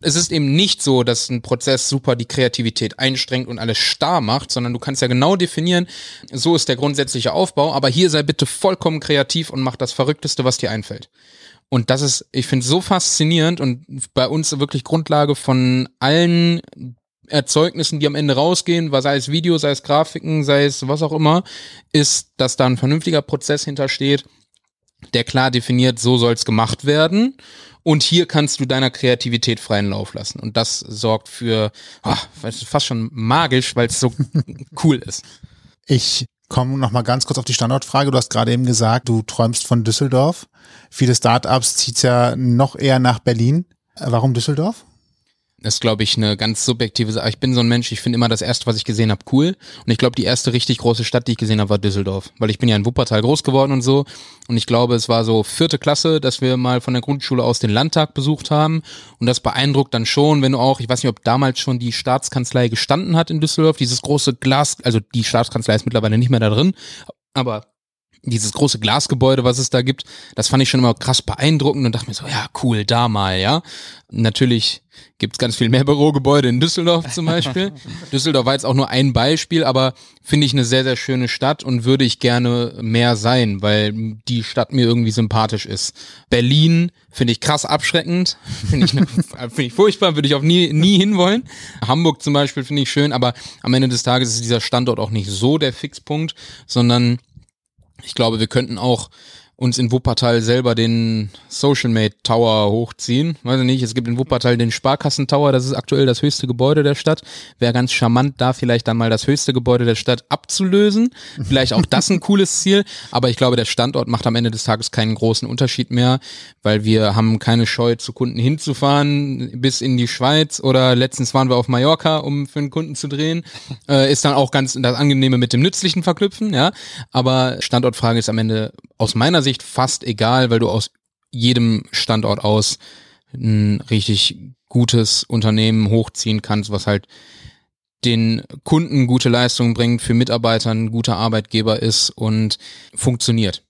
Es ist eben nicht so, dass ein Prozess super die Kreativität einstrengt und alles starr macht, sondern du kannst ja genau definieren, so ist der grundsätzliche Aufbau, aber hier sei bitte vollkommen kreativ und mach das Verrückteste, was dir einfällt. Und das ist, ich finde so faszinierend und bei uns wirklich Grundlage von allen Erzeugnissen, die am Ende rausgehen, sei es Video, sei es Grafiken, sei es was auch immer, ist, dass da ein vernünftiger Prozess hintersteht, der klar definiert, so soll es gemacht werden. Und hier kannst du deiner Kreativität freien Lauf lassen. Und das sorgt für, ah, fast schon magisch, weil es so cool ist. Ich komme noch mal ganz kurz auf die Standortfrage. Du hast gerade eben gesagt, du träumst von Düsseldorf. Viele Startups zieht's ja noch eher nach Berlin. Warum Düsseldorf? Das ist, glaube ich, eine ganz subjektive Sache. Ich bin so ein Mensch, ich finde immer das erste, was ich gesehen habe, cool. Und ich glaube, die erste richtig große Stadt, die ich gesehen habe, war Düsseldorf. Weil ich bin ja in Wuppertal groß geworden und so. Und ich glaube, es war so vierte Klasse, dass wir mal von der Grundschule aus den Landtag besucht haben. Und das beeindruckt dann schon, wenn du auch, ich weiß nicht, ob damals schon die Staatskanzlei gestanden hat in Düsseldorf, dieses große Glas, also die Staatskanzlei ist mittlerweile nicht mehr da drin, aber dieses große Glasgebäude, was es da gibt, das fand ich schon immer krass beeindruckend und dachte mir so, ja, cool, da mal, ja. Natürlich gibt's ganz viel mehr Bürogebäude in Düsseldorf zum Beispiel. Düsseldorf war jetzt auch nur ein Beispiel, aber finde ich eine sehr, sehr schöne Stadt und würde ich gerne mehr sein, weil die Stadt mir irgendwie sympathisch ist. Berlin finde ich krass abschreckend, finde ich, finde ich furchtbar, würde ich auch nie, nie hinwollen. Hamburg zum Beispiel finde ich schön, aber am Ende des Tages ist dieser Standort auch nicht so der Fixpunkt, sondern ich glaube, wir könnten auch uns in Wuppertal selber den Social Mate Tower hochziehen. Weiß ich nicht, es gibt in Wuppertal den Sparkassen Tower, das ist aktuell das höchste Gebäude der Stadt. Wäre ganz charmant, da vielleicht dann mal das höchste Gebäude der Stadt abzulösen. Vielleicht auch das ein cooles Ziel, aber ich glaube, der Standort macht am Ende des Tages keinen großen Unterschied mehr, weil wir haben keine Scheu, zu Kunden hinzufahren bis in die Schweiz oder letztens waren wir auf Mallorca, um für einen Kunden zu drehen. Äh, ist dann auch ganz das Angenehme mit dem Nützlichen verknüpfen, ja. Aber Standortfrage ist am Ende aus meiner Sicht fast egal, weil du aus jedem Standort aus ein richtig gutes Unternehmen hochziehen kannst, was halt den Kunden gute Leistungen bringt, für Mitarbeiter ein guter Arbeitgeber ist und funktioniert.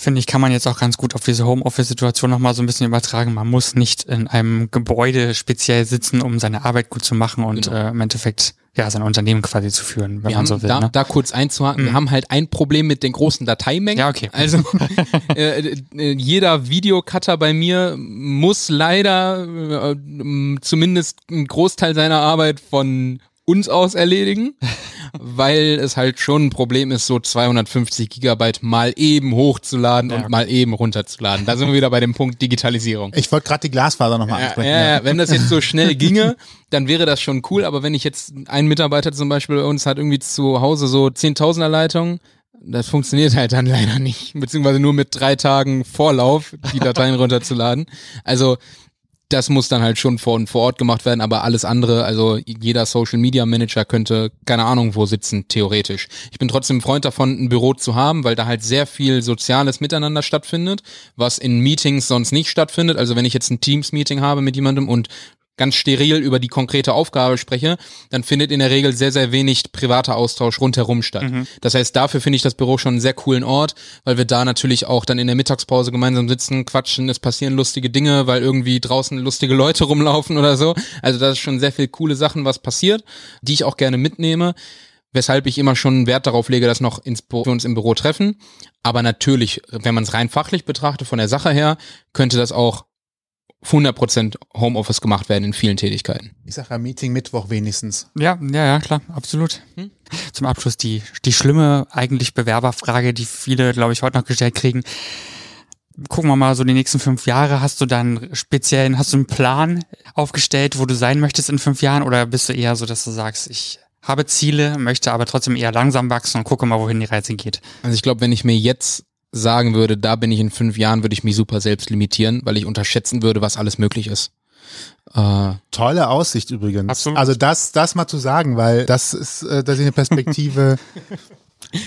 Finde ich, kann man jetzt auch ganz gut auf diese Homeoffice-Situation nochmal so ein bisschen übertragen. Man muss nicht in einem Gebäude speziell sitzen, um seine Arbeit gut zu machen und Genau. äh, im Endeffekt ja sein Unternehmen quasi zu führen, wenn Wir man so will. da, ne? da kurz einzuhaken, wir Mhm. haben halt ein Problem mit den großen Dateimengen. Ja, okay. Also äh, äh, jeder Videocutter bei mir muss leider äh, zumindest einen Großteil seiner Arbeit von uns aus erledigen, weil es halt schon ein Problem ist, so 250 Gigabyte mal eben hochzuladen Ja. und mal eben runterzuladen. Da sind wir wieder bei dem Punkt Digitalisierung. Ich wollte gerade die Glasfaser nochmal Ja, ansprechen. ja, ja, wenn das jetzt so schnell ginge, dann wäre das schon cool. Aber wenn ich jetzt ein Mitarbeiter zum Beispiel bei uns hat irgendwie zu Hause so 10.000er Leitungen, das funktioniert halt dann leider nicht. Beziehungsweise nur mit drei Tagen Vorlauf, die Dateien runterzuladen. Also das muss dann halt schon vor, vor Ort gemacht werden, aber alles andere, also jeder Social Media Manager könnte keine Ahnung wo sitzen, theoretisch. Ich bin trotzdem Freund davon, ein Büro zu haben, weil da halt sehr viel soziales Miteinander stattfindet, was in Meetings sonst nicht stattfindet. Also wenn ich jetzt ein Teams-Meeting habe mit jemandem und ganz steril über die konkrete Aufgabe spreche, dann findet in der Regel sehr, sehr wenig privater Austausch rundherum statt. Das heißt, dafür finde ich das Büro schon einen sehr coolen Ort, weil wir da natürlich auch dann in der Mittagspause gemeinsam sitzen, quatschen, es passieren lustige Dinge, weil irgendwie draußen lustige Leute rumlaufen oder so. Also das ist schon sehr viel coole Sachen, was passiert, die ich auch gerne mitnehme. Weshalb ich immer schon Wert darauf lege, dass noch ins Büro, wir uns im Büro treffen. Aber natürlich, wenn man es rein fachlich betrachtet, von der Sache her, könnte das auch 100% Homeoffice gemacht werden in vielen Tätigkeiten. Ich sage ja Meeting Mittwoch wenigstens. Ja, ja, ja, klar, absolut. Zum Abschluss die, die schlimme eigentlich Bewerberfrage, die viele, glaube ich, heute noch gestellt kriegen. Gucken wir mal so die nächsten fünf Jahre. Hast du dann speziellen, hast du einen Plan aufgestellt, wo du sein möchtest in fünf Jahren? Oder bist du eher so, dass du sagst, ich habe Ziele, möchte aber trotzdem eher langsam wachsen und gucke mal, wohin die Reise geht? Also ich glaube, wenn ich mir jetzt sagen würde, da bin ich in fünf Jahren, würde ich mich super selbst limitieren, weil ich unterschätzen würde, was alles möglich ist. Äh, Tolle Aussicht übrigens. Absolut. Also das, das mal zu sagen, weil das ist, äh, das ist eine Perspektive.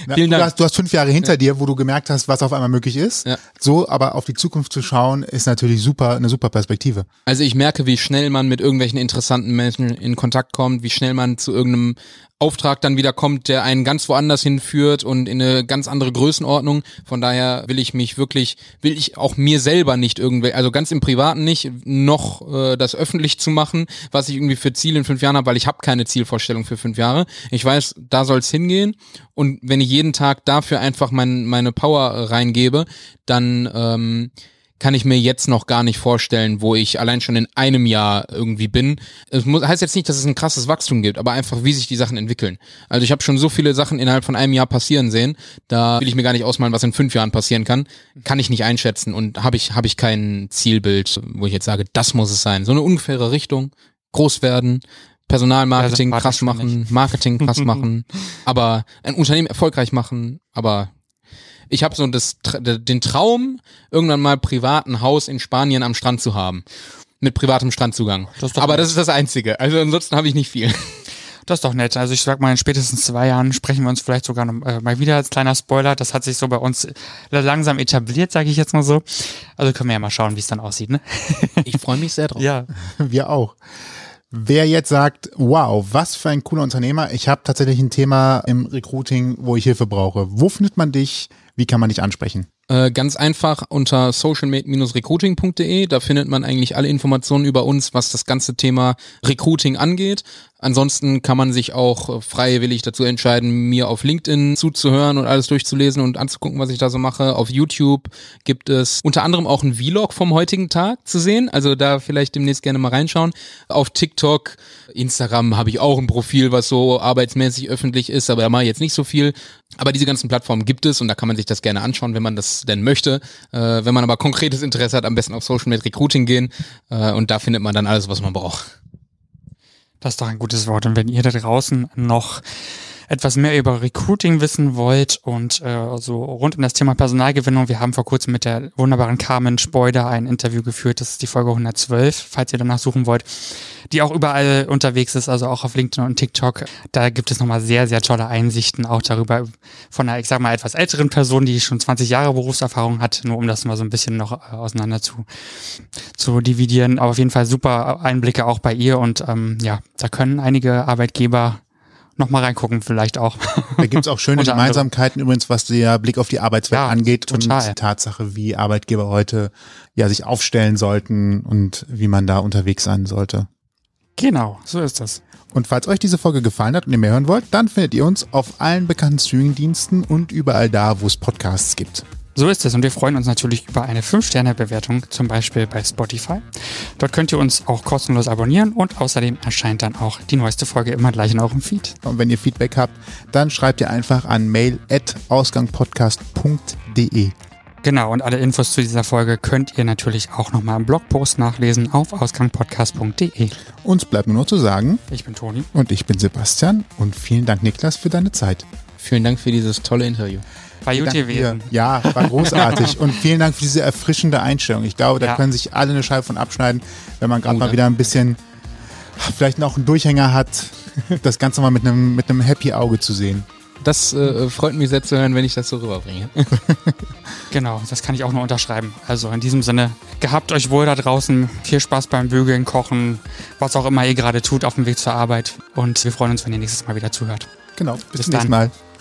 Na, Vielen du, Dank. hast, du hast fünf Jahre hinter dir, wo du gemerkt hast, was auf einmal möglich ist. Ja. So, aber auf die Zukunft zu schauen, ist natürlich super, eine super Perspektive. Also ich merke, wie schnell man mit irgendwelchen interessanten Menschen in Kontakt kommt, wie schnell man zu irgendeinem Auftrag dann wieder kommt, der einen ganz woanders hinführt und in eine ganz andere Größenordnung. Von daher will ich mich wirklich, will ich auch mir selber nicht irgendwie, also ganz im Privaten nicht, noch äh, das öffentlich zu machen, was ich irgendwie für Ziele in fünf Jahren habe, weil ich habe keine Zielvorstellung für fünf Jahre. Ich weiß, da soll es hingehen und wenn ich jeden Tag dafür einfach mein, meine Power reingebe, dann ähm, kann ich mir jetzt noch gar nicht vorstellen, wo ich allein schon in einem Jahr irgendwie bin. Es muss, heißt jetzt nicht, dass es ein krasses Wachstum gibt, aber einfach, wie sich die Sachen entwickeln. Also ich habe schon so viele Sachen innerhalb von einem Jahr passieren sehen, da will ich mir gar nicht ausmalen, was in fünf Jahren passieren kann. Kann ich nicht einschätzen und habe ich, hab ich kein Zielbild, wo ich jetzt sage, das muss es sein. So eine ungefähre Richtung, groß werden, Personalmarketing Ja, krass machen, Marketing krass machen, aber ein Unternehmen erfolgreich machen, aber ich habe so das, den Traum, irgendwann mal privat ein Haus in Spanien am Strand zu haben. Mit privatem Strandzugang. Das ist doch Aber nett. das ist das Einzige. Also ansonsten habe ich nicht viel. Das ist doch nett. Also ich sag mal, in spätestens zwei Jahren sprechen wir uns vielleicht sogar noch, äh, mal wieder als kleiner Spoiler. Das hat sich so bei uns langsam etabliert, sage ich jetzt mal so. Also können wir ja mal schauen, wie es dann aussieht. Ne? Ich freue mich sehr drauf. Ja. Wir auch. Wer jetzt sagt, wow, was für ein cooler Unternehmer, ich habe tatsächlich ein Thema im Recruiting, wo ich Hilfe brauche. Wo findet man dich? Wie kann man dich ansprechen? Äh, ganz einfach unter social-recruiting.de. Da findet man eigentlich alle Informationen über uns, was das ganze Thema Recruiting angeht. Ansonsten kann man sich auch äh, freiwillig dazu entscheiden, mir auf LinkedIn zuzuhören und alles durchzulesen und anzugucken, was ich da so mache. Auf YouTube gibt es unter anderem auch einen Vlog vom heutigen Tag zu sehen. Also da vielleicht demnächst gerne mal reinschauen. Auf TikTok, Instagram habe ich auch ein Profil, was so arbeitsmäßig öffentlich ist, aber da mache ich jetzt nicht so viel. Aber diese ganzen Plattformen gibt es und da kann man sich das gerne anschauen, wenn man das denn möchte. Äh, wenn man aber konkretes Interesse hat, am besten auf Social Media Recruiting gehen äh, und da findet man dann alles, was man braucht. Das ist doch ein gutes Wort. Und wenn ihr da draußen noch etwas mehr über Recruiting wissen wollt und äh, so rund um das Thema Personalgewinnung, wir haben vor kurzem mit der wunderbaren Carmen Spoider ein Interview geführt, das ist die Folge 112, falls ihr danach suchen wollt, die auch überall unterwegs ist, also auch auf LinkedIn und TikTok. Da gibt es nochmal sehr, sehr tolle Einsichten auch darüber von einer, ich sag mal, etwas älteren Person, die schon 20 Jahre Berufserfahrung hat, nur um das mal so ein bisschen noch äh, auseinander zu, zu dividieren. Aber auf jeden Fall super Einblicke auch bei ihr und ähm, ja, da können einige Arbeitgeber noch mal reingucken vielleicht auch. Da gibt's auch schöne. Gemeinsamkeiten übrigens, was der Blick auf die Arbeitswelt Ja, angeht total. und die Tatsache, wie Arbeitgeber heute ja sich aufstellen sollten und wie man da unterwegs sein sollte. genau, so ist das. Und falls euch diese Folge gefallen hat und ihr mehr hören wollt, dann findet ihr uns auf allen bekannten Streamingdiensten und überall da, wo es Podcasts gibt. So ist es und wir freuen uns natürlich über eine 5-Sterne-Bewertung, zum Beispiel bei Spotify. Dort könnt ihr uns auch kostenlos abonnieren und außerdem erscheint dann auch die neueste Folge immer gleich in eurem Feed. Und wenn ihr Feedback habt, dann schreibt ihr einfach an mail@ausgangpodcast.de. Genau, und alle Infos zu dieser Folge könnt ihr natürlich auch nochmal im Blogpost nachlesen auf ausgangpodcast.de. Uns bleibt nur noch zu sagen, Ich bin Toni. und ich bin Sebastian und vielen Dank Niklas für deine Zeit. Vielen Dank für dieses tolle Interview. Bei gut gewesen. Ja, war großartig. und vielen Dank für diese erfrischende Einstellung. Ich glaube, da Ja. können sich alle eine Scheibe von abschneiden, wenn man gerade Oh, mal ja. wieder ein bisschen, vielleicht noch einen Durchhänger hat, das Ganze mal mit einem, mit einem happy Auge zu sehen. Das äh, freut mich sehr zu hören, wenn ich das so rüberbringe. Genau, das kann ich auch nur unterschreiben. Also in diesem Sinne, gehabt euch wohl da draußen. Viel Spaß beim Bügeln, Kochen, was auch immer ihr gerade tut auf dem Weg zur Arbeit. Und wir freuen uns, wenn ihr nächstes Mal wieder zuhört. Genau. Bis, Bis zum nächsten dann. Mal.